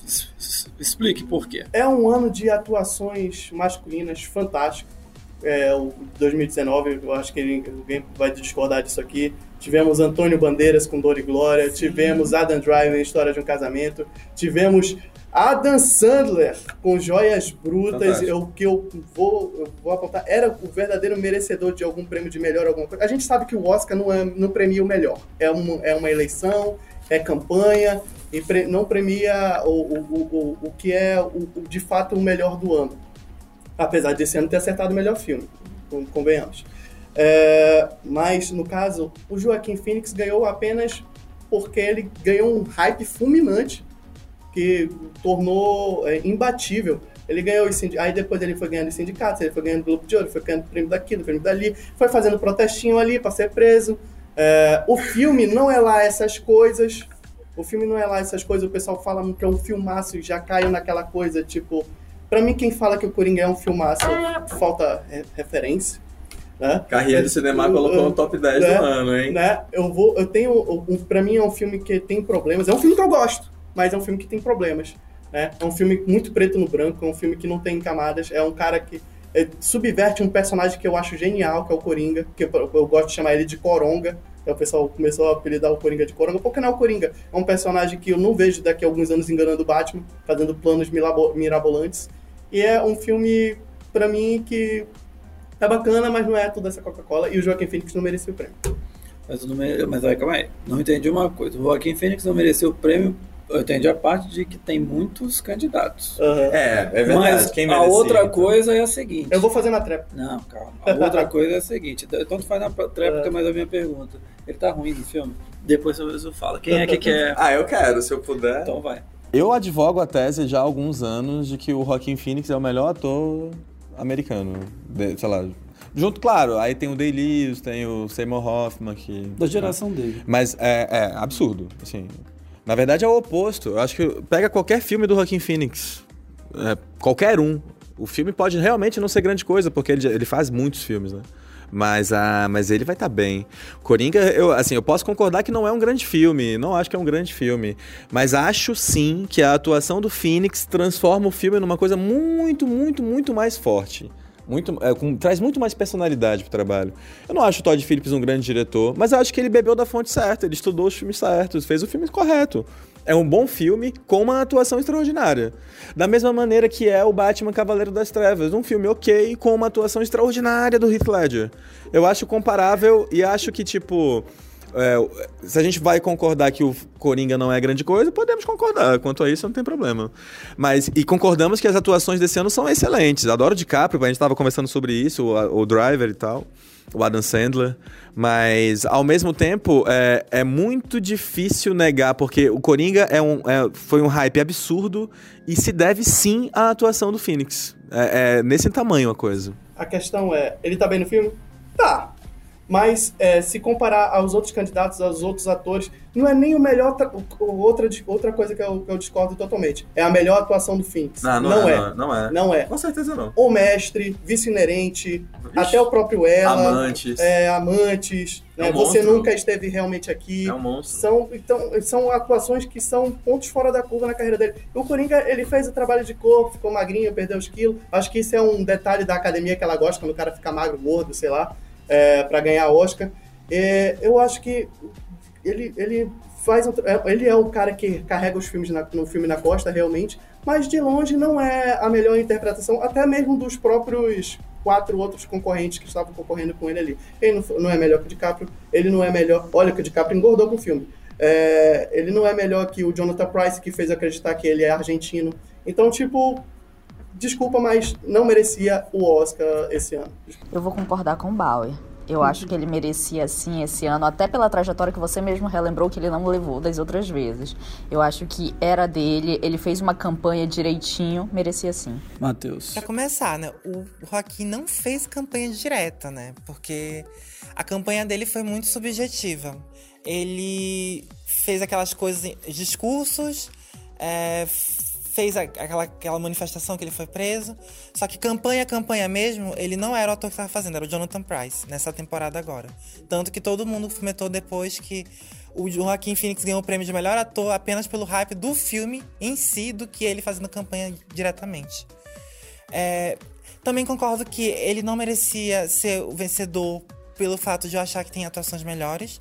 explique por quê. É um ano de atuações masculinas fantástico. É, o 2019, eu acho que alguém vai discordar disso aqui. Tivemos Antônio Bandeiras com Dor e Glória, tivemos Adam Driver em História de um Casamento, tivemos Adam Sandler com Joias Brutas. Fantástico. Eu, que eu vou, eu vou apontar, era o verdadeiro merecedor de algum prêmio de melhor alguma coisa. A gente sabe que o Oscar não, é, não premia o melhor. É uma, é uma eleição, é campanha, e pre- não premia o, o, o, o- o que é o, o- de fato o melhor do ano. Apesar desse ano ter acertado o melhor filme, con- convenhamos. É, mas, no caso, o Joaquim Phoenix ganhou apenas porque ele ganhou um hype fulminante que tornou é, imbatível. Ele ganhou os aí depois ele foi ganhando os sindicatos, ele foi ganhando Globo de Ouro, foi ganhando prêmio daquilo, prêmio dali, foi fazendo protestinho ali pra ser preso. É, o filme não é lá essas coisas. O filme não é lá essas coisas. O pessoal fala que é um filmaço e já caiu naquela coisa, tipo. Pra mim, quem fala que o Coringa é um filmaço, falta re- referência. Né? Carreira do Cinema colocou no top 10 Né? do ano, hein? né? Eu vou, eu tenho, um, para mim é um filme que tem problemas. É um filme que eu gosto, mas é um filme que tem problemas, né? É um filme muito preto no branco, é um filme que não tem camadas, é um cara que é, subverte um personagem que eu acho genial, que é o Coringa, que eu, eu gosto de chamar ele de Coronga. Então, o pessoal começou a apelidar o Coringa de Coronga, porque não é o Coringa. É um personagem que eu não vejo daqui a alguns anos enganando o Batman, fazendo planos mirabolantes. E é um filme, pra mim, que é bacana, mas não é toda essa Coca-Cola. E o Joaquim Phoenix não merecia o prêmio. Mas, não mere... mas aí, calma aí. Não entendi uma coisa. O Joaquim Fênix não mereceu o prêmio. Eu entendi a parte de que tem muitos candidatos. É, é verdade. Mas Quem a merecia, outra então? coisa é a seguinte. Eu vou fazer na trap. Não, calma. A outra coisa é a seguinte. Então tu faz na tréplica, mas a minha pergunta. Ele tá ruim no filme? Depois eu, eu falo. Quem é que quer? Ah, eu quero, se eu puder. Então vai. Eu advogo a tese já há alguns anos de que o Joaquin Phoenix é o melhor ator americano. De- sei lá. Junto, claro, aí tem o Day-Lewis, tem o Seymour Hoffman, que... Da geração dele. Mas é, é absurdo, assim. Na verdade é o oposto. Eu acho que pega qualquer filme do Joaquin Phoenix, é, qualquer um. O filme pode realmente não ser grande coisa, porque ele, ele faz muitos filmes, né? Mas, ah, mas ele vai estar bem. Coringa, eu, assim, eu posso concordar que não é um grande filme, não acho que é um grande filme, mas acho sim que a atuação do Phoenix transforma o filme numa coisa muito, muito, muito mais forte. Muito, é, com- traz muito mais personalidade pro trabalho. Eu não acho o Todd Phillips um grande diretor, mas eu acho que ele bebeu da fonte certa, ele estudou os filmes certos, fez o filme correto. É um bom filme com uma atuação extraordinária. Da mesma maneira que é o Batman Cavaleiro das Trevas, um filme ok com uma atuação extraordinária do Heath Ledger. Eu acho comparável e acho que, tipo, é, se a gente vai concordar que o Coringa não é grande coisa, podemos concordar. Quanto a isso, não tem problema. Mas, e concordamos que as atuações desse ano são excelentes. Adoro DiCaprio, a gente estava conversando sobre isso, o, o Driver e tal, o Adam Sandler. Mas, ao mesmo tempo, é, é muito difícil negar, porque o Coringa é um, é- foi um hype absurdo e se deve sim à atuação do Phoenix. É, é nesse tamanho a coisa. A questão é, ele tá bem no filme? Tá. Mas é, se comparar aos outros candidatos, aos outros atores, não é nem o melhor. Outra, outra coisa que eu, que eu discordo totalmente. É a melhor atuação do Phoenix. Não, não, não é, é. Não, não é. Não é. Com certeza não. O mestre, vice-inerente, até o próprio ela. Amantes. É, amantes. né? É um Você monstro. nunca esteve realmente aqui. É um monstro. São, então, são atuações que são pontos fora da curva na carreira dele. O Coringa, ele fez o trabalho de corpo, ficou magrinho, perdeu os quilos. Acho que isso é um detalhe da academia que ela gosta, quando o cara fica magro, gordo, sei lá, é, para ganhar Oscar. É, eu acho que ele, ele faz um é, ele é o cara que carrega os filmes na- no filme na costa, realmente, mas de longe não é a melhor interpretação, até mesmo dos próprios quatro outros concorrentes que estavam concorrendo com ele ali. Ele não, não é melhor que o DiCaprio, ele não é melhor. Olha que o DiCaprio engordou com o filme. É, ele não é melhor que o Jonathan Price, que fez acreditar que ele é argentino. Então, tipo, desculpa, mas não merecia o Oscar esse ano. Eu vou concordar com o Bauer. Eu acho que ele merecia sim esse ano, até pela trajetória que você mesmo relembrou que ele não levou das outras vezes. Eu acho que era dele, ele fez uma campanha direitinho, merecia sim. Matheus. Pra começar, né? O Joaquim não fez campanha direta, né? Porque a campanha dele foi muito subjetiva. Ele fez aquelas coisas, discursos, é, fez aquela, aquela manifestação que ele foi preso. Só que campanha, campanha mesmo, ele não era o ator que estava fazendo, era o Jonathan Price, nessa temporada agora. Tanto que todo mundo comentou depois que o Joaquim Phoenix ganhou o prêmio de melhor ator apenas pelo hype do filme em si, do que ele fazendo campanha diretamente. É, também concordo que ele não merecia ser o vencedor pelo fato de eu achar que tem atuações melhores.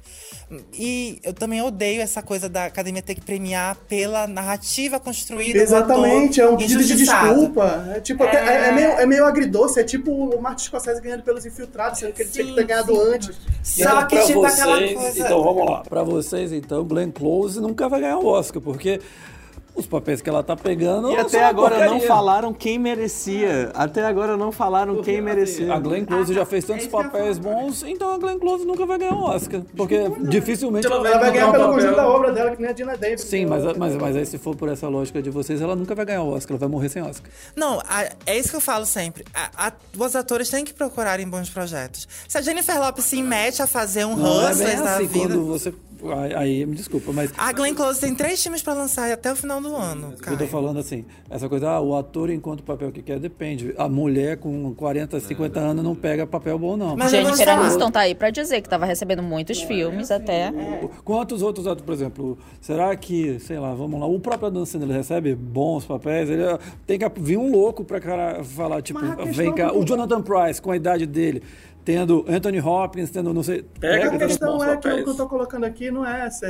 E eu também odeio essa coisa da academia ter que premiar pela narrativa construída. Exatamente, é um pedido de desculpa. É, tipo, até- é... É. é meio, é meio agridoce, é tipo o Martin Scorsese ganhando pelos infiltrados, sendo que ele tinha que ter Sim, ganhado sim. antes. Só que, pra tipo, aquela vocês, coisa. então vamos lá. Pra vocês, então, Glenn Close nunca vai ganhar o Oscar, porque Os papéis que ela tá pegando. E até agora não falaram quem merecia. Até agora não falaram quem merecia. A Glenn Close já fez tantos é papéis bons, então a Glenn Close nunca vai ganhar um Oscar. Porque dificilmente ela Ela vai ganhar um pelo papel. conjunto da obra dela, que nem a Dina Davis. Sim, mas, mas, mas aí se for por essa lógica de vocês, ela nunca vai ganhar o Oscar, ela vai morrer sem Oscar. Não, a- é isso que eu falo sempre. A- a- os atores têm que procurar em bons projetos. Se a Jennifer Lopes se mete a fazer um Não é Hustlers da assim vida. quando você. Aí, me desculpa, mas. A Glenn Close tem três filmes pra lançar até o final do ano. Eu tô falando assim, essa coisa, ah, o ator enquanto o papel que quer, depende. A mulher com 40, 50 anos não pega papel bom, não. Mas Jennifer. Aniston tá aí pra dizer que tava recebendo muitos filmes até. Quantos outros atores, por exemplo, será que, sei lá, vamos lá, o próprio Adam Sandler recebe bons papéis? Ele eh, tem que vir um louco pra cara falar, tipo, vem cá, do- o Jonathan Price, com a idade dele, tendo Anthony Hopkins, tendo, não sei, pega a questão é que o que eu tô colocando aqui não é essa.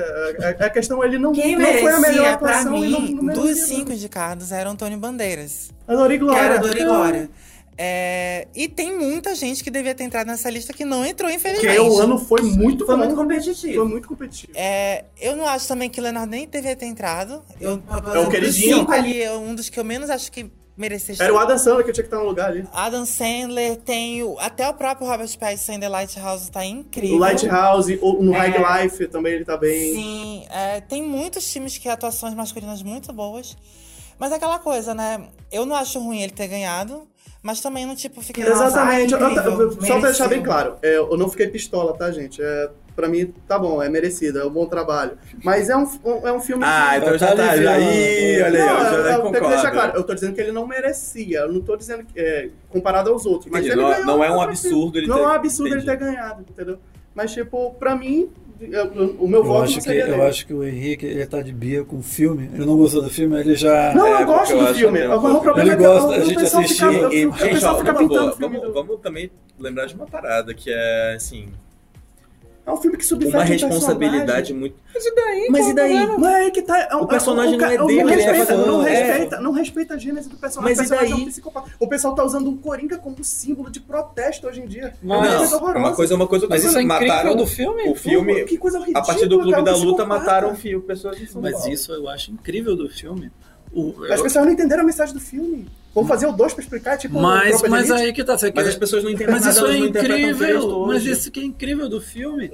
A, a questão ele não, Quem não foi a melhor atuação não, mim, não merecia, Dos não. cinco indicados era Antônio Bandeiras. A Dori Que Glória. era Dor e Glória. É, e tem muita gente que devia ter entrado nessa lista que não entrou, infelizmente. Porque o ano foi muito Foi bom. muito competitivo. Foi muito competitivo. É, eu não acho também que o Leonardo nem devia ter entrado. Eu, É o queridinho. cinco ali, é um dos que eu menos acho que merecia estar. Era o Adam Sandler que tinha que estar no lugar ali. Adam Sandler, tem o, até o próprio Robert Pattinson The Lighthouse tá incrível. O Lighthouse, o- no High É. Life também ele tá bem. Sim, é, tem muitos times que atuações masculinas muito boas. Mas é aquela coisa, né? Eu não acho ruim ele ter ganhado, mas também não, tipo, fiquei... Nossa, Exatamente. Eu- incrível. eu- só pra deixar bem claro, é, eu não fiquei pistola, tá, gente? É, pra mim, tá bom, é merecido, é um bom trabalho. Mas é um, um- é um filme. Ah, que- então já Tá tá. Ih, olha aí, Não, eu eu, já eu tenho que concordo. deixar claro, eu tô dizendo que ele não merecia. Eu não tô dizendo que, é, comparado aos outros. Mas Entendi, ele não- ganhou, não é um eu absurdo ele Não ter- é um absurdo entendi. ele ter ganhado, entendeu? Mas, tipo, pra mim, eu- o meu Eu voto acho, não que, eu dele. acho que o Henrique, ele tá de bia com o filme. Ele não gostou do filme, ele já. Não, É, eu porque gosto eu do acho filme. Agora, o problema Ele é que gosta, o- a gente assistiu. fica, E, o gente, pessoal ó, fica numa pintando boa, o filme vamos, do- vamos também lembrar de uma parada que é, assim, É um filme que subverte uma um responsabilidade personagem. muito... Mas e daí? Mas é que tá. é um- O personagem é um- não é dele, não ele é respeita, fã, não, é. respeita, não respeita a gênese do personagem. Mas o e personagem é um daí? psicopata. O pessoal tá usando o Coringa como símbolo de protesto hoje em dia. Mas- é uma coisa é horrorosa. uma coisa, uma coisa... Mas isso é incrível mataram do filme? O filme, Que coisa ridícula, a partir do Clube cara, um da Luta, psicopata. mataram o fio, pessoas Mas isso eu acho incrível do filme. O- As eu- pessoas não entenderam a mensagem do filme. Vamos fazer o 2 pra explicar, tipo, mas, de mas aí que tá. Você Mas quer- as pessoas não entendem Mas nada, isso é incrível. Mas isso que é incrível do filme.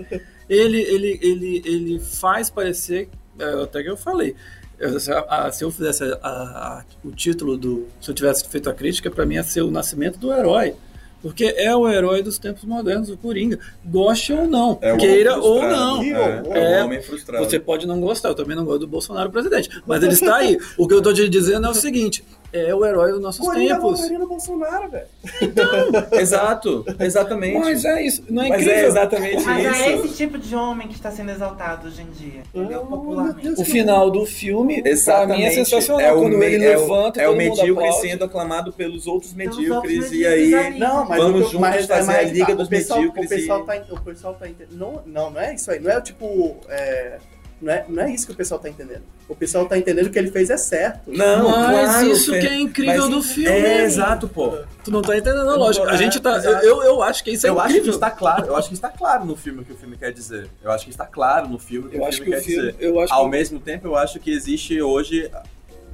Ele, ele, ele, ele faz parecer. é, Até que eu falei. eu- se, a- se eu fizesse a- a- o título do. Se eu tivesse feito a crítica, pra mim ia ser o nascimento do herói. Porque é o herói dos tempos modernos, o Coringa. Goste ou não, É queira ou não. É, é É, um homem frustrado. Você pode não gostar, eu também não gosto do Bolsonaro presidente. Mas ele está aí. O que eu tô te dizendo é o seguinte: é o herói dos nossos Coringa tempos. no Bolsonaro, velho. Exato, exatamente. Mas é isso, não é Mas incrível? é exatamente Mas é isso. esse tipo de homem que está sendo exaltado hoje em dia, entendeu? Oh, Popularmente. O final do filme, pra mim, é sensacional. É o, quando me- ele é o- levanta e é o todo mundo medíocre aplaude. sendo aclamado pelos outros Pelos medíocres, outros e aí ali. Não, mas Vamos o juntos mas, fazer mas a Liga tá, dos o pessoal, Medíocres O pessoal e- tá, o pessoal tá entendendo. Não, não, não é isso aí. Não é tipo. é, não, é, não é isso que o pessoal tá entendendo. O pessoal tá entendendo que o que ele fez é certo. Não, Mas claro, isso que é incrível mas- do filme. É, exato, pô. Tu não tá entendendo a lógica. A É, gente tá. exato. Eu, eu acho que isso é eu acho que incrível. está claro, eu acho que está claro no filme o que o filme quer dizer. Eu acho que está claro no filme o que Eu o acho filme que o quer filme. dizer. Eu acho Ao que mesmo tempo, eu acho que existe hoje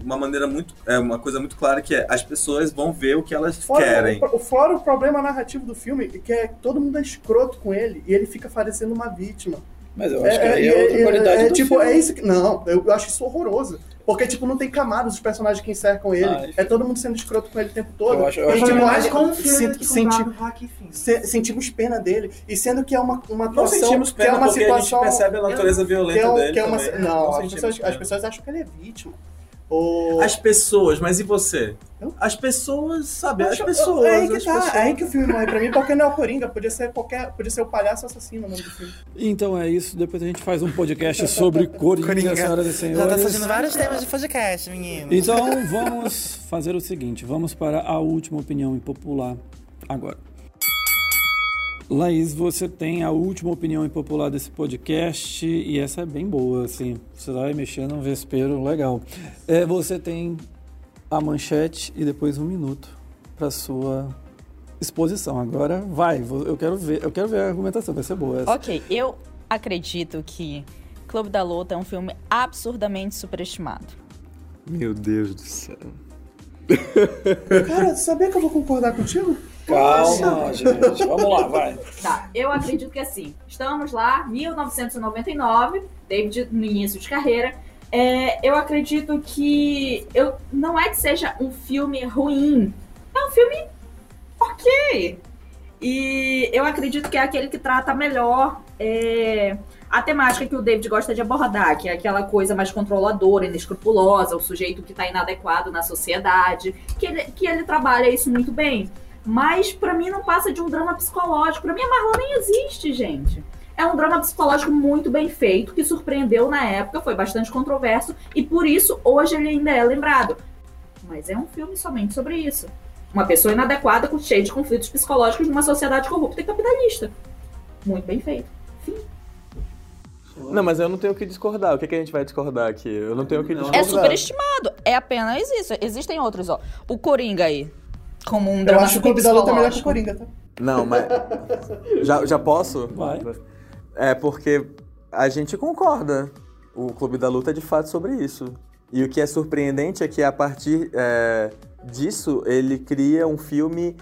uma maneira muito, é uma coisa muito clara que é as pessoas vão ver o que elas Fora, querem. o, fora o problema narrativo do filme, que é que todo mundo é escroto com ele e ele fica parecendo uma vítima. Mas eu acho que aí é outra qualidade é, do tipo, filme. é isso que. Não, eu, acho isso horroroso. Porque, tipo, não tem camadas dos personagens que cercam ele. Ah, é todo mundo sendo escroto com ele o tempo todo. Eu acho- eu acho tipo, que- mais a- com o filme se- do que com senti- se- sentimos pena dele. E sendo que é uma, uma Não atuação. sentimos que é pena uma situação. a gente percebe a natureza que violenta é, um- dele que é uma, também. Não, as, pessoas, pena. as pessoas acham que ele é vítima. O... As pessoas, mas e você? Eu? As pessoas, sabe? As Acho- pessoas. É aí que as tá, pessoas. é aí que o filme morre pra mim, porque não é o Coringa, podia ser qualquer. Podia ser o palhaço assassino o nome do filme. Então é isso. Depois a gente faz um podcast sobre Coringa, Coringa. senhoras e Já senhores. tá surgindo vários temas de podcast, menino. Então vamos fazer o seguinte: vamos para a última opinião impopular agora. Laís, você tem a última opinião impopular desse podcast e essa é bem boa, assim. Você vai mexer num vespeiro legal. É, você tem a manchete e depois um minuto para sua exposição. Agora vai, eu quero ver, eu quero ver a argumentação, vai ser boa essa. Ok, eu acredito que Clube da Luta é um filme absurdamente superestimado. Meu Deus do céu. Cara, sabia que eu vou concordar contigo? Calma, gente. Vamos lá, vai. Tá, eu acredito que assim, estamos lá, 1999, David no início de carreira. É, eu acredito que eu, não é que seja um filme ruim, é um filme ok. E eu acredito que é aquele que trata melhor é, a temática que o David gosta de abordar, que é aquela coisa mais controladora, inescrupulosa, o sujeito que está inadequado na sociedade, que ele, que ele trabalha isso muito bem. Mas pra mim não passa de um drama psicológico. Pra mim a Marlon nem existe, gente. É um drama psicológico muito bem feito, que surpreendeu na época, foi bastante controverso, e por isso hoje ele ainda é lembrado. Mas é um filme somente sobre isso. Uma pessoa inadequada, com cheia de conflitos psicológicos numa sociedade corrupta e capitalista. Muito bem feito. Fim. Não, mas eu não tenho o que discordar. O que, que a gente vai discordar aqui? Eu não tenho o que discordar. É superestimado. É apenas isso. Existem outros, ó. O Coringa aí. Como um Eu drama acho o Clube da Luta melhor que o. Coringa, tá? Não, mas. já, já posso? Vai. É porque a gente concorda. O Clube da Luta é de fato sobre isso. E o que é surpreendente é que a partir é, disso ele cria um filme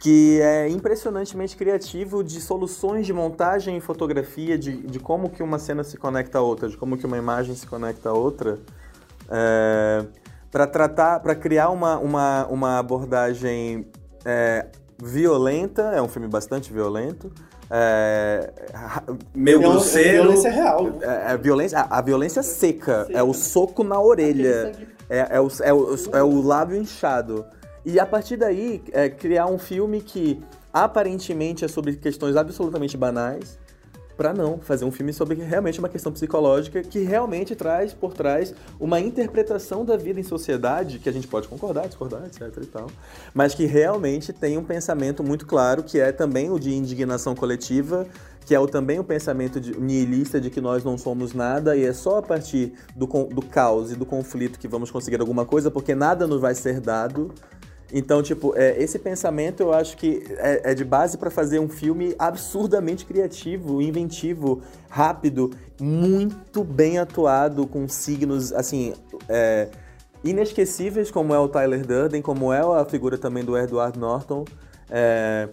que é impressionantemente criativo de soluções de montagem e fotografia, de, de como que uma cena se conecta a outra, de como que uma imagem se conecta a outra, para tratar, para criar uma, uma, uma abordagem é, violenta, é um filme bastante violento, é, meio Viol- grosseiro, Violência real. né? é, é violência, a, a violência seca, é o soco na orelha, é, é, o, é, o, é o lábio inchado. E a partir daí, é, criar um filme que aparentemente é sobre questões absolutamente banais, pra não fazer um filme sobre realmente uma questão psicológica que realmente traz por trás uma interpretação da vida em sociedade, que a gente pode concordar, discordar, etc e tal, mas que realmente tem um pensamento muito claro, que é também o de indignação coletiva, que é o, também o pensamento de, nihilista de que nós não somos nada e é só a partir do, do caos e do conflito que vamos conseguir alguma coisa, porque nada nos vai ser dado. Então, tipo, é, esse pensamento eu acho que é, é de base pra fazer um filme absurdamente criativo, inventivo, rápido, muito bem atuado, com signos, assim, é, inesquecíveis, como é o Tyler Durden, como é a figura também do Edward Norton. É,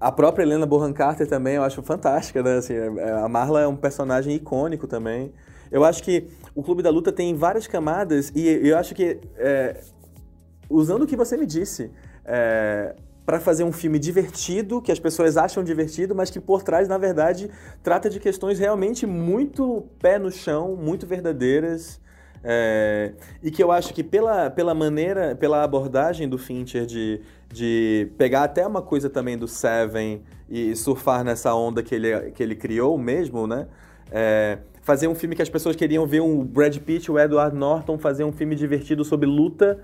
a própria Helena Bonham Carter também eu acho fantástica, né? Assim, é- a Marla é um personagem icônico também. Eu acho que o Clube da Luta tem várias camadas e eu acho que, é, usando o que você me disse, é, para fazer um filme divertido, que as pessoas acham divertido, mas que por trás, na verdade, trata de questões realmente muito pé no chão, muito verdadeiras. é, e que eu acho que pela, pela maneira, pela abordagem do Fincher de, de pegar até uma coisa também do Seven e surfar nessa onda que ele, que ele criou mesmo, né? É, fazer um filme que as pessoas queriam ver o Brad Pitt, o Edward Norton fazer um filme divertido sobre luta,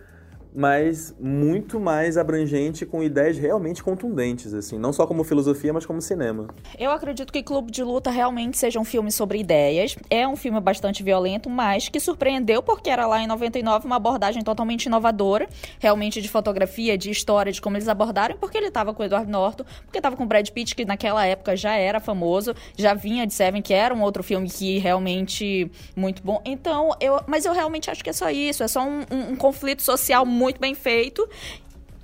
mas muito mais abrangente com ideias realmente contundentes, assim, não só como filosofia, mas como cinema. Eu acredito que Clube de Luta realmente seja um filme sobre ideias. É um filme bastante violento, mas que surpreendeu porque era lá em 99 uma abordagem totalmente inovadora, realmente de fotografia, de história, de como eles abordaram, porque ele estava com o Edward Norton, porque estava com o Brad Pitt, que naquela época já era famoso, já vinha de Seven, que era um outro filme que realmente muito bom. Então, eu, mas eu realmente acho que é só isso, é só um, um- um conflito social muito bem feito.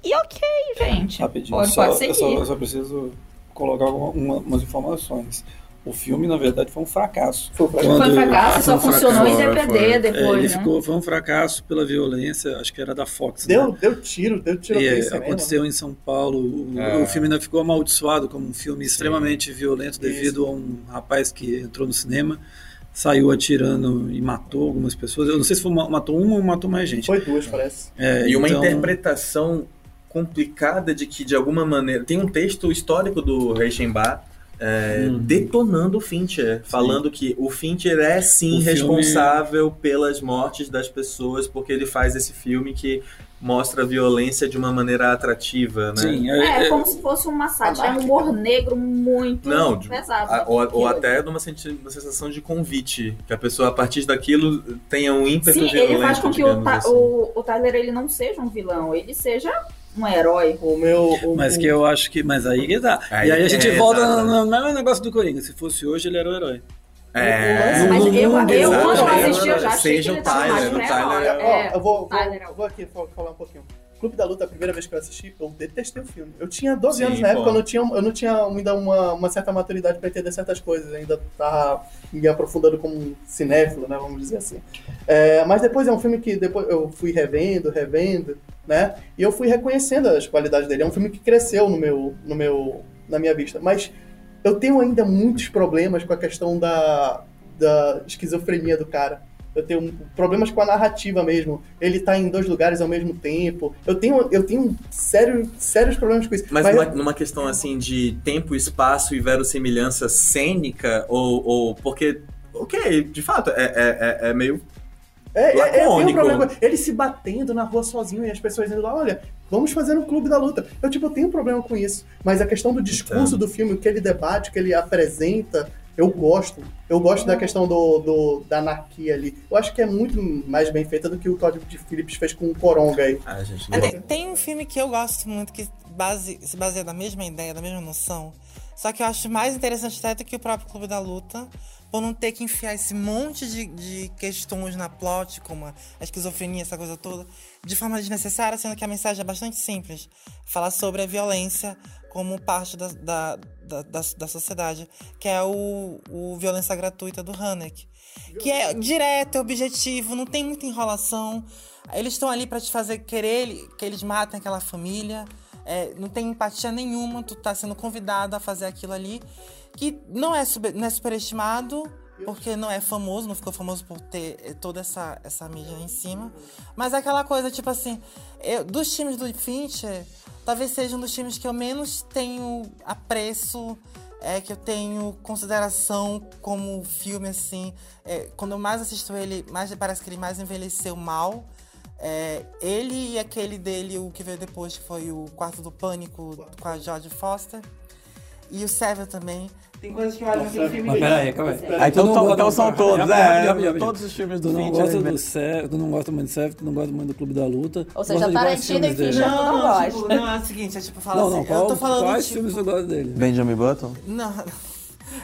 E ok, gente. Rapidinho, Pode, só, pode seguir. eu, só, eu só preciso colocar uma- uma- umas informações. O filme, na verdade, foi um fracasso. Foi um fracasso. Foi um fracasso, só um funcionou em fracasso, DVD foi. É, depois, ele né? ficou, foi um fracasso pela violência, acho que era da Fox. né? Deu, deu tiro, deu tiro E, é, em aconteceu em São Paulo. O, É. o filme ainda ficou amaldiçoado como um filme extremamente violento devido a um rapaz que entrou no cinema, saiu atirando e matou algumas pessoas. Eu não sei se foi, ma- matou uma ou matou mais gente. Foi duas, parece. É, E uma então- interpretação complicada de que, de alguma maneira. Tem um texto histórico do Reichenbach é, Hum. detonando o Fincher, falando que o Fincher é sim O filme- responsável pelas mortes das pessoas, porque ele faz esse filme que mostra a violência de uma maneira atrativa, né? Sim, É, é, é- como se fosse uma sátira, é um humor negro muito Não, de- pesado. A- ou, ou até numa, senti- uma sensação de convite, que a pessoa, a partir daquilo, tenha um ímpeto Sim, violento, ele faz com que o, assim. o, o Tyler ele não seja um vilão, ele seja um herói. O meu. O, Mas que eu acho que. Mas aí que dá. Aí e aí a gente é, volta no, no mesmo negócio do Coringa. Se fosse hoje, ele era o herói. É. Mas eu, eu, quando eu exato. assisti, eu já achei Seja que ele o tava Tyler, mais Tyler é- É, eu vou, vou, Tyler é vou aqui fal- falar um pouquinho. Clube da Luta, a primeira vez que eu assisti, eu detestei o filme. Eu tinha 12 Sim, anos na época, pô. eu não tinha, eu não tinha ainda uma, uma certa maturidade pra entender certas coisas. Eu ainda tava me aprofundando como um cinéfilo, né, vamos dizer assim. É, mas depois é um filme que depois eu fui revendo, revendo, né? E eu fui reconhecendo as qualidades dele. É um filme que cresceu no meu, no meu, na minha vista. Mas eu tenho ainda muitos problemas com a questão da, da esquizofrenia do cara. Eu tenho problemas com a narrativa mesmo. Ele tá em dois lugares ao mesmo tempo. Eu tenho, eu tenho sério, sérios problemas com isso. Mas numa, numa questão assim de tempo, espaço e verossimilhança cênica, ou, ou porque. Ok, de fato, é, é, é- é meio. É, é, é, eu tenho um problema com ele se batendo na rua sozinho e as pessoas indo lá, olha, vamos fazer um clube da luta. Eu, tipo, eu tenho um problema com isso. Mas a questão do discurso do filme, o que ele debate, o que ele apresenta, eu gosto. Eu gosto da questão do, do- da anarquia ali. Eu acho que é muito mais bem feita do que o Todd Phillips fez com o Coronga aí. Ah, gente, É, não- tem, tem um filme que eu gosto muito que base- se baseia na mesma ideia, na mesma noção. Só que eu acho mais interessante até do que o próprio Clube da Luta, por não ter que enfiar esse monte de, de questões na plot, como a, a esquizofrenia, essa coisa toda, de forma desnecessária, sendo que a mensagem é bastante simples. Falar sobre a violência como parte da, da, da, da, da sociedade, que é o, o violência gratuita do Hanek. Que é direto, é objetivo, não tem muita enrolação. Eles estão ali pra te fazer querer que eles matem aquela família. É, não tem empatia nenhuma, tu tá sendo convidado a fazer aquilo ali. Que não é, sub- não é superestimado, porque não é famoso, não ficou famoso por ter eh, toda essa, essa mídia em cima. Mas é aquela coisa, tipo assim, eu- dos times do Fincher, talvez seja um dos times que eu menos tenho apreço, é, que eu tenho consideração como filme, assim. É, quando eu mais assisto ele, mais parece que ele mais envelheceu mal. É, ele e aquele dele, o que veio depois, que foi o Quarto do Pânico com a Jodie Foster. E o Seven também. Tem coisas que eu olho naquele filme. Mas peraí, calma aí. Ah, então Tu não tão- gosta- então são todos, é, rapidinho, rapidinho. todos os filmes do Tu não Fincher, gosta né? do Seven, tu não gosta muito do Seven, tu não gosta muito do Clube da Luta. Ou seja, Tarantino e? Fincher- Não, não não, gosta. tipo, não, é o seguinte, é tipo, fala Não, assim, não, eu qual, tô falando quais tipo, filmes tu gosta dele? Benjamin Button? Não,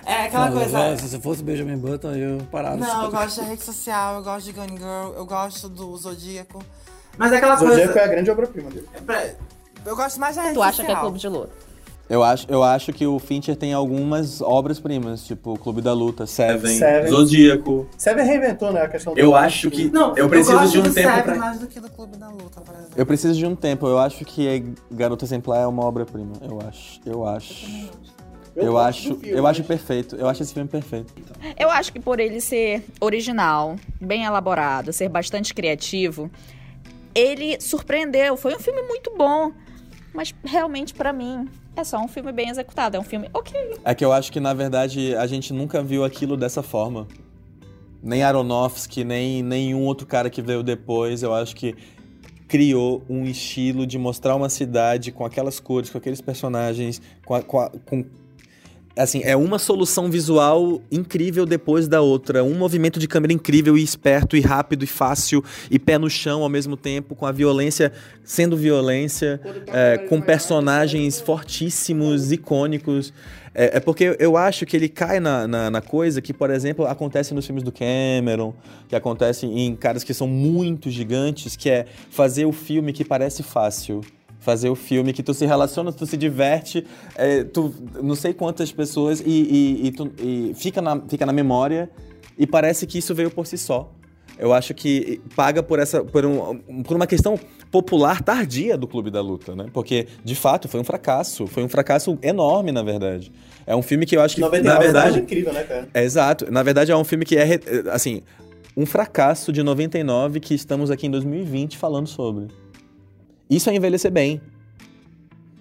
é aquela Não, coisa... já, se você fosse Benjamin Button, eu parava. Não, eu gosto da rede social, eu gosto de Gun Girl, eu gosto do Zodíaco. Mas é aquela Zodíaco coisa... é a grande obra-prima dele. é Eu gosto mais da rede Tu acha que é social. clube de luta? Eu acho, eu acho que o Fincher tem algumas obras-primas, tipo o Clube da Luta, Seven. Seven. Zodíaco. Seven reinventou, né, a questão do... Eu acho que. Não, eu preciso gosto de um do tempo Seven pra. mais do que do Clube da Luta, por exemplo. Eu preciso de um tempo, eu acho que Garota Exemplar é uma obra-prima. Eu acho. Eu acho. Eu, gosto acho, filme, eu acho perfeito. Eu acho esse filme perfeito. Eu acho que por ele ser original, bem elaborado, ser bastante criativo, ele surpreendeu. Foi um filme muito bom. Mas realmente, pra mim, é só um filme bem executado. É um filme ok. É que eu acho que, na verdade, a gente nunca viu aquilo dessa forma. Nem Aronofsky, nem nenhum outro cara que veio depois, eu acho que criou um estilo de mostrar uma cidade com aquelas cores, com aqueles personagens, com, a- com, a- com- assim, é uma solução visual incrível depois da outra, um movimento de câmera incrível e esperto e rápido e fácil e pé no chão ao mesmo tempo, com a violência sendo violência, é, com personagens fortíssimos, icônicos. É, é porque eu acho que ele cai na, na, na coisa que, por exemplo, acontece nos filmes do Cameron, que acontece em caras que são muito gigantes, que é fazer o filme que parece fácil. Fazer o filme que tu se relaciona, tu se diverte, é, tu não sei quantas pessoas e, e, e tu- e fica, na, fica na memória e parece que isso veio por si só. Eu acho que paga por essa por, um- por uma questão popular tardia do Clube da Luta, né? Porque, de fato, foi um fracasso. Foi um fracasso enorme, na verdade. É um filme que eu acho que, 99 na é verdade... incrível, né, cara? É exato. Na verdade, é um filme que é, assim, um fracasso de 99 que estamos aqui em 2020 falando sobre. Isso é envelhecer bem.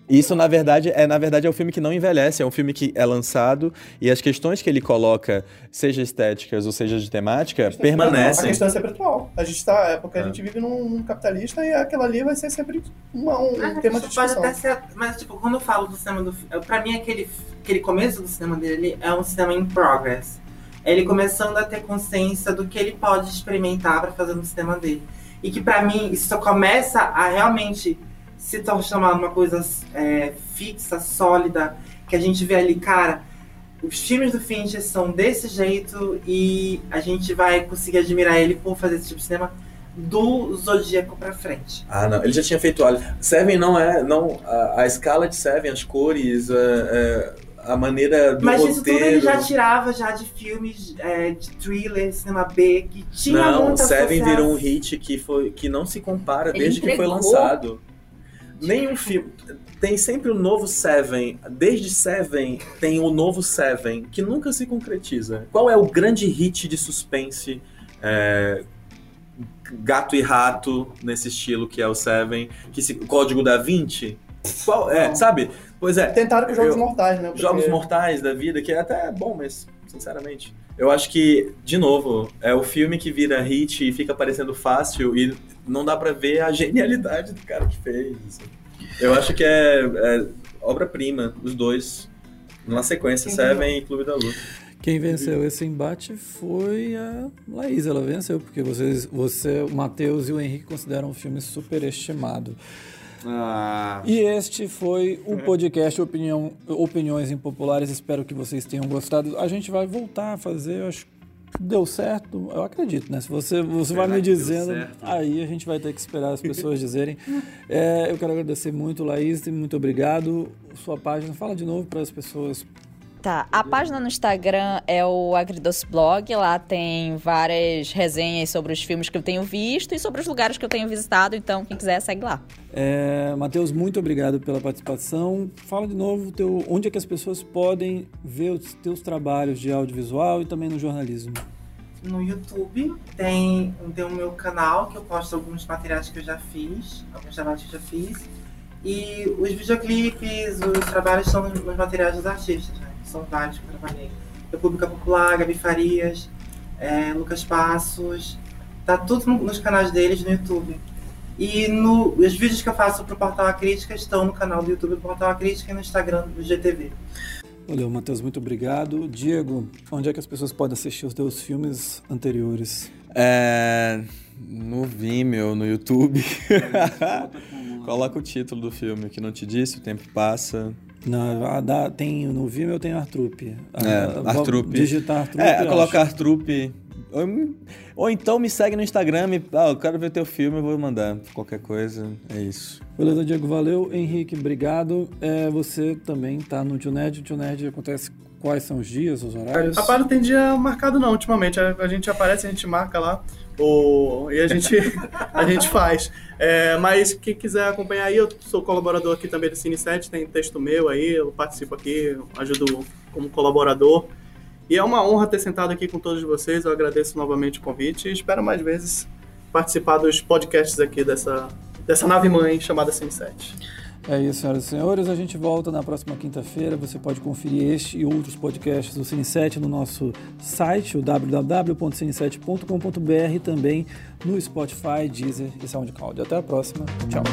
Isso, na verdade, é na verdade é um filme que não envelhece, é um filme que é lançado e as questões que ele coloca, seja estéticas ou seja de temática, A permanecem. questão é sempre atual. A gente tá, é porque a É. gente vive num, num capitalista e aquela ali vai ser sempre uma- um, Mas, tema de isso pode discussão. até ser, mas tipo, quando eu falo do cinema do pra mim aquele, aquele começo do cinema dele é um cinema in progress. É ele começando a ter consciência do que ele pode experimentar pra fazer no cinema dele. E que pra mim isso começa a realmente se transformar numa coisa é, fixa, sólida, que a gente vê ali, cara, os filmes do Fincher são desse jeito e a gente vai conseguir admirar ele por fazer esse tipo de cinema do Zodíaco pra frente. Ah, não. Ele já tinha feito olha. Seven não é. Não, a, a escala de Seven, as cores, a, a, a maneira do Mas roteiro. isso tudo ele já tirava já de filmes é, de thriller, cinema B, que tinha Não, muita Seven associação. virou um hit que, foi, que não se compara Ele desde que foi lançado. Nenhum filme. Tem sempre o novo Seven. Desde Seven tem o novo Seven, que nunca se concretiza. Qual é o grande hit de suspense? é, gato e rato, nesse estilo que é o Seven. Que se, Código da Vinci? Qual, é, sabe? Pois é. Tentaram com Jogos Eu- Mortais, né? Porque- Jogos Mortais da vida, que é até bom, mas, sinceramente. Eu acho que, de novo, é o filme que vira hit e fica parecendo fácil e não dá pra ver a genialidade do cara que fez. assim. Eu acho que é, é obra-prima, os dois. Na sequência, Quem Seven e Clube da Luta. Quem venceu esse embate foi a Laís. Ela venceu, porque vocês, você, o Matheus e o Henrique consideram o filme superestimado. Ah. E este foi o podcast Opinião, Opiniões Impopulares. Espero que vocês tenham gostado. A gente vai voltar a fazer, eu acho que deu certo. Eu acredito, né? Se você, você vai Será me que deu dizendo, aí a gente vai ter que esperar as pessoas dizerem. É, eu quero agradecer muito, Laís, muito obrigado. Sua página, fala de novo para as pessoas. Tá, a página no Instagram é o Agridoce Blog. Lá tem várias resenhas sobre os filmes que eu tenho visto e sobre os lugares que eu tenho visitado. Então, quem quiser, segue lá. É, Matheus, muito obrigado pela participação. Fala de novo teu, onde é que as pessoas podem ver os teus trabalhos de audiovisual e também no jornalismo. No YouTube tem, tem o meu canal, que eu posto alguns materiais que eu já fiz, alguns trabalhos que eu já fiz. E os videoclipes, os trabalhos são nos, nos materiais dos artistas, né? São vários que eu trabalhei. República Popular, Gabi Farias, é, Lucas Passos. Tá tudo no- nos canais deles no YouTube. E no, os vídeos que eu faço pro Portal A Crítica estão no canal do YouTube do Portal A Crítica e no Instagram do GTV. Valeu, Matheus, muito obrigado. Diego, onde é que as pessoas podem assistir os teus filmes anteriores? É, no Vimeo, no YouTube. Coloca o título do filme que não te disse, o tempo passa. Não, ah, dá- tem no Vimeo eu tenho Artrup. É, vou Artrup. Digitar Artrup. É, coloca acho. Artrup. Ou, ou então me segue no Instagram. e, Ah, eu quero ver teu filme, eu vou mandar. Qualquer coisa, é isso. Beleza, Diego, valeu. Henrique, obrigado. É, você também tá no Tio Nerd. O Tio Nerd acontece quais são os dias, os horários? Rapaz, não tem dia marcado não, ultimamente. A, a gente aparece, a gente marca lá. O, e a gente, a gente faz. É, mas quem quiser acompanhar aí, eu sou colaborador aqui também do Cine7, tem texto meu aí, eu participo aqui, ajudo como colaborador. E é uma honra ter sentado aqui com todos vocês, eu agradeço novamente o convite e espero mais vezes participar dos podcasts aqui dessa, dessa nave mãe chamada Cine7. É isso, senhoras e senhores. A gente volta na próxima quinta-feira. Você pode conferir este e outros podcasts do Cine7 no nosso site, o www.cine7.com.br e também no Spotify, Deezer e SoundCloud. Até a próxima. Tchau.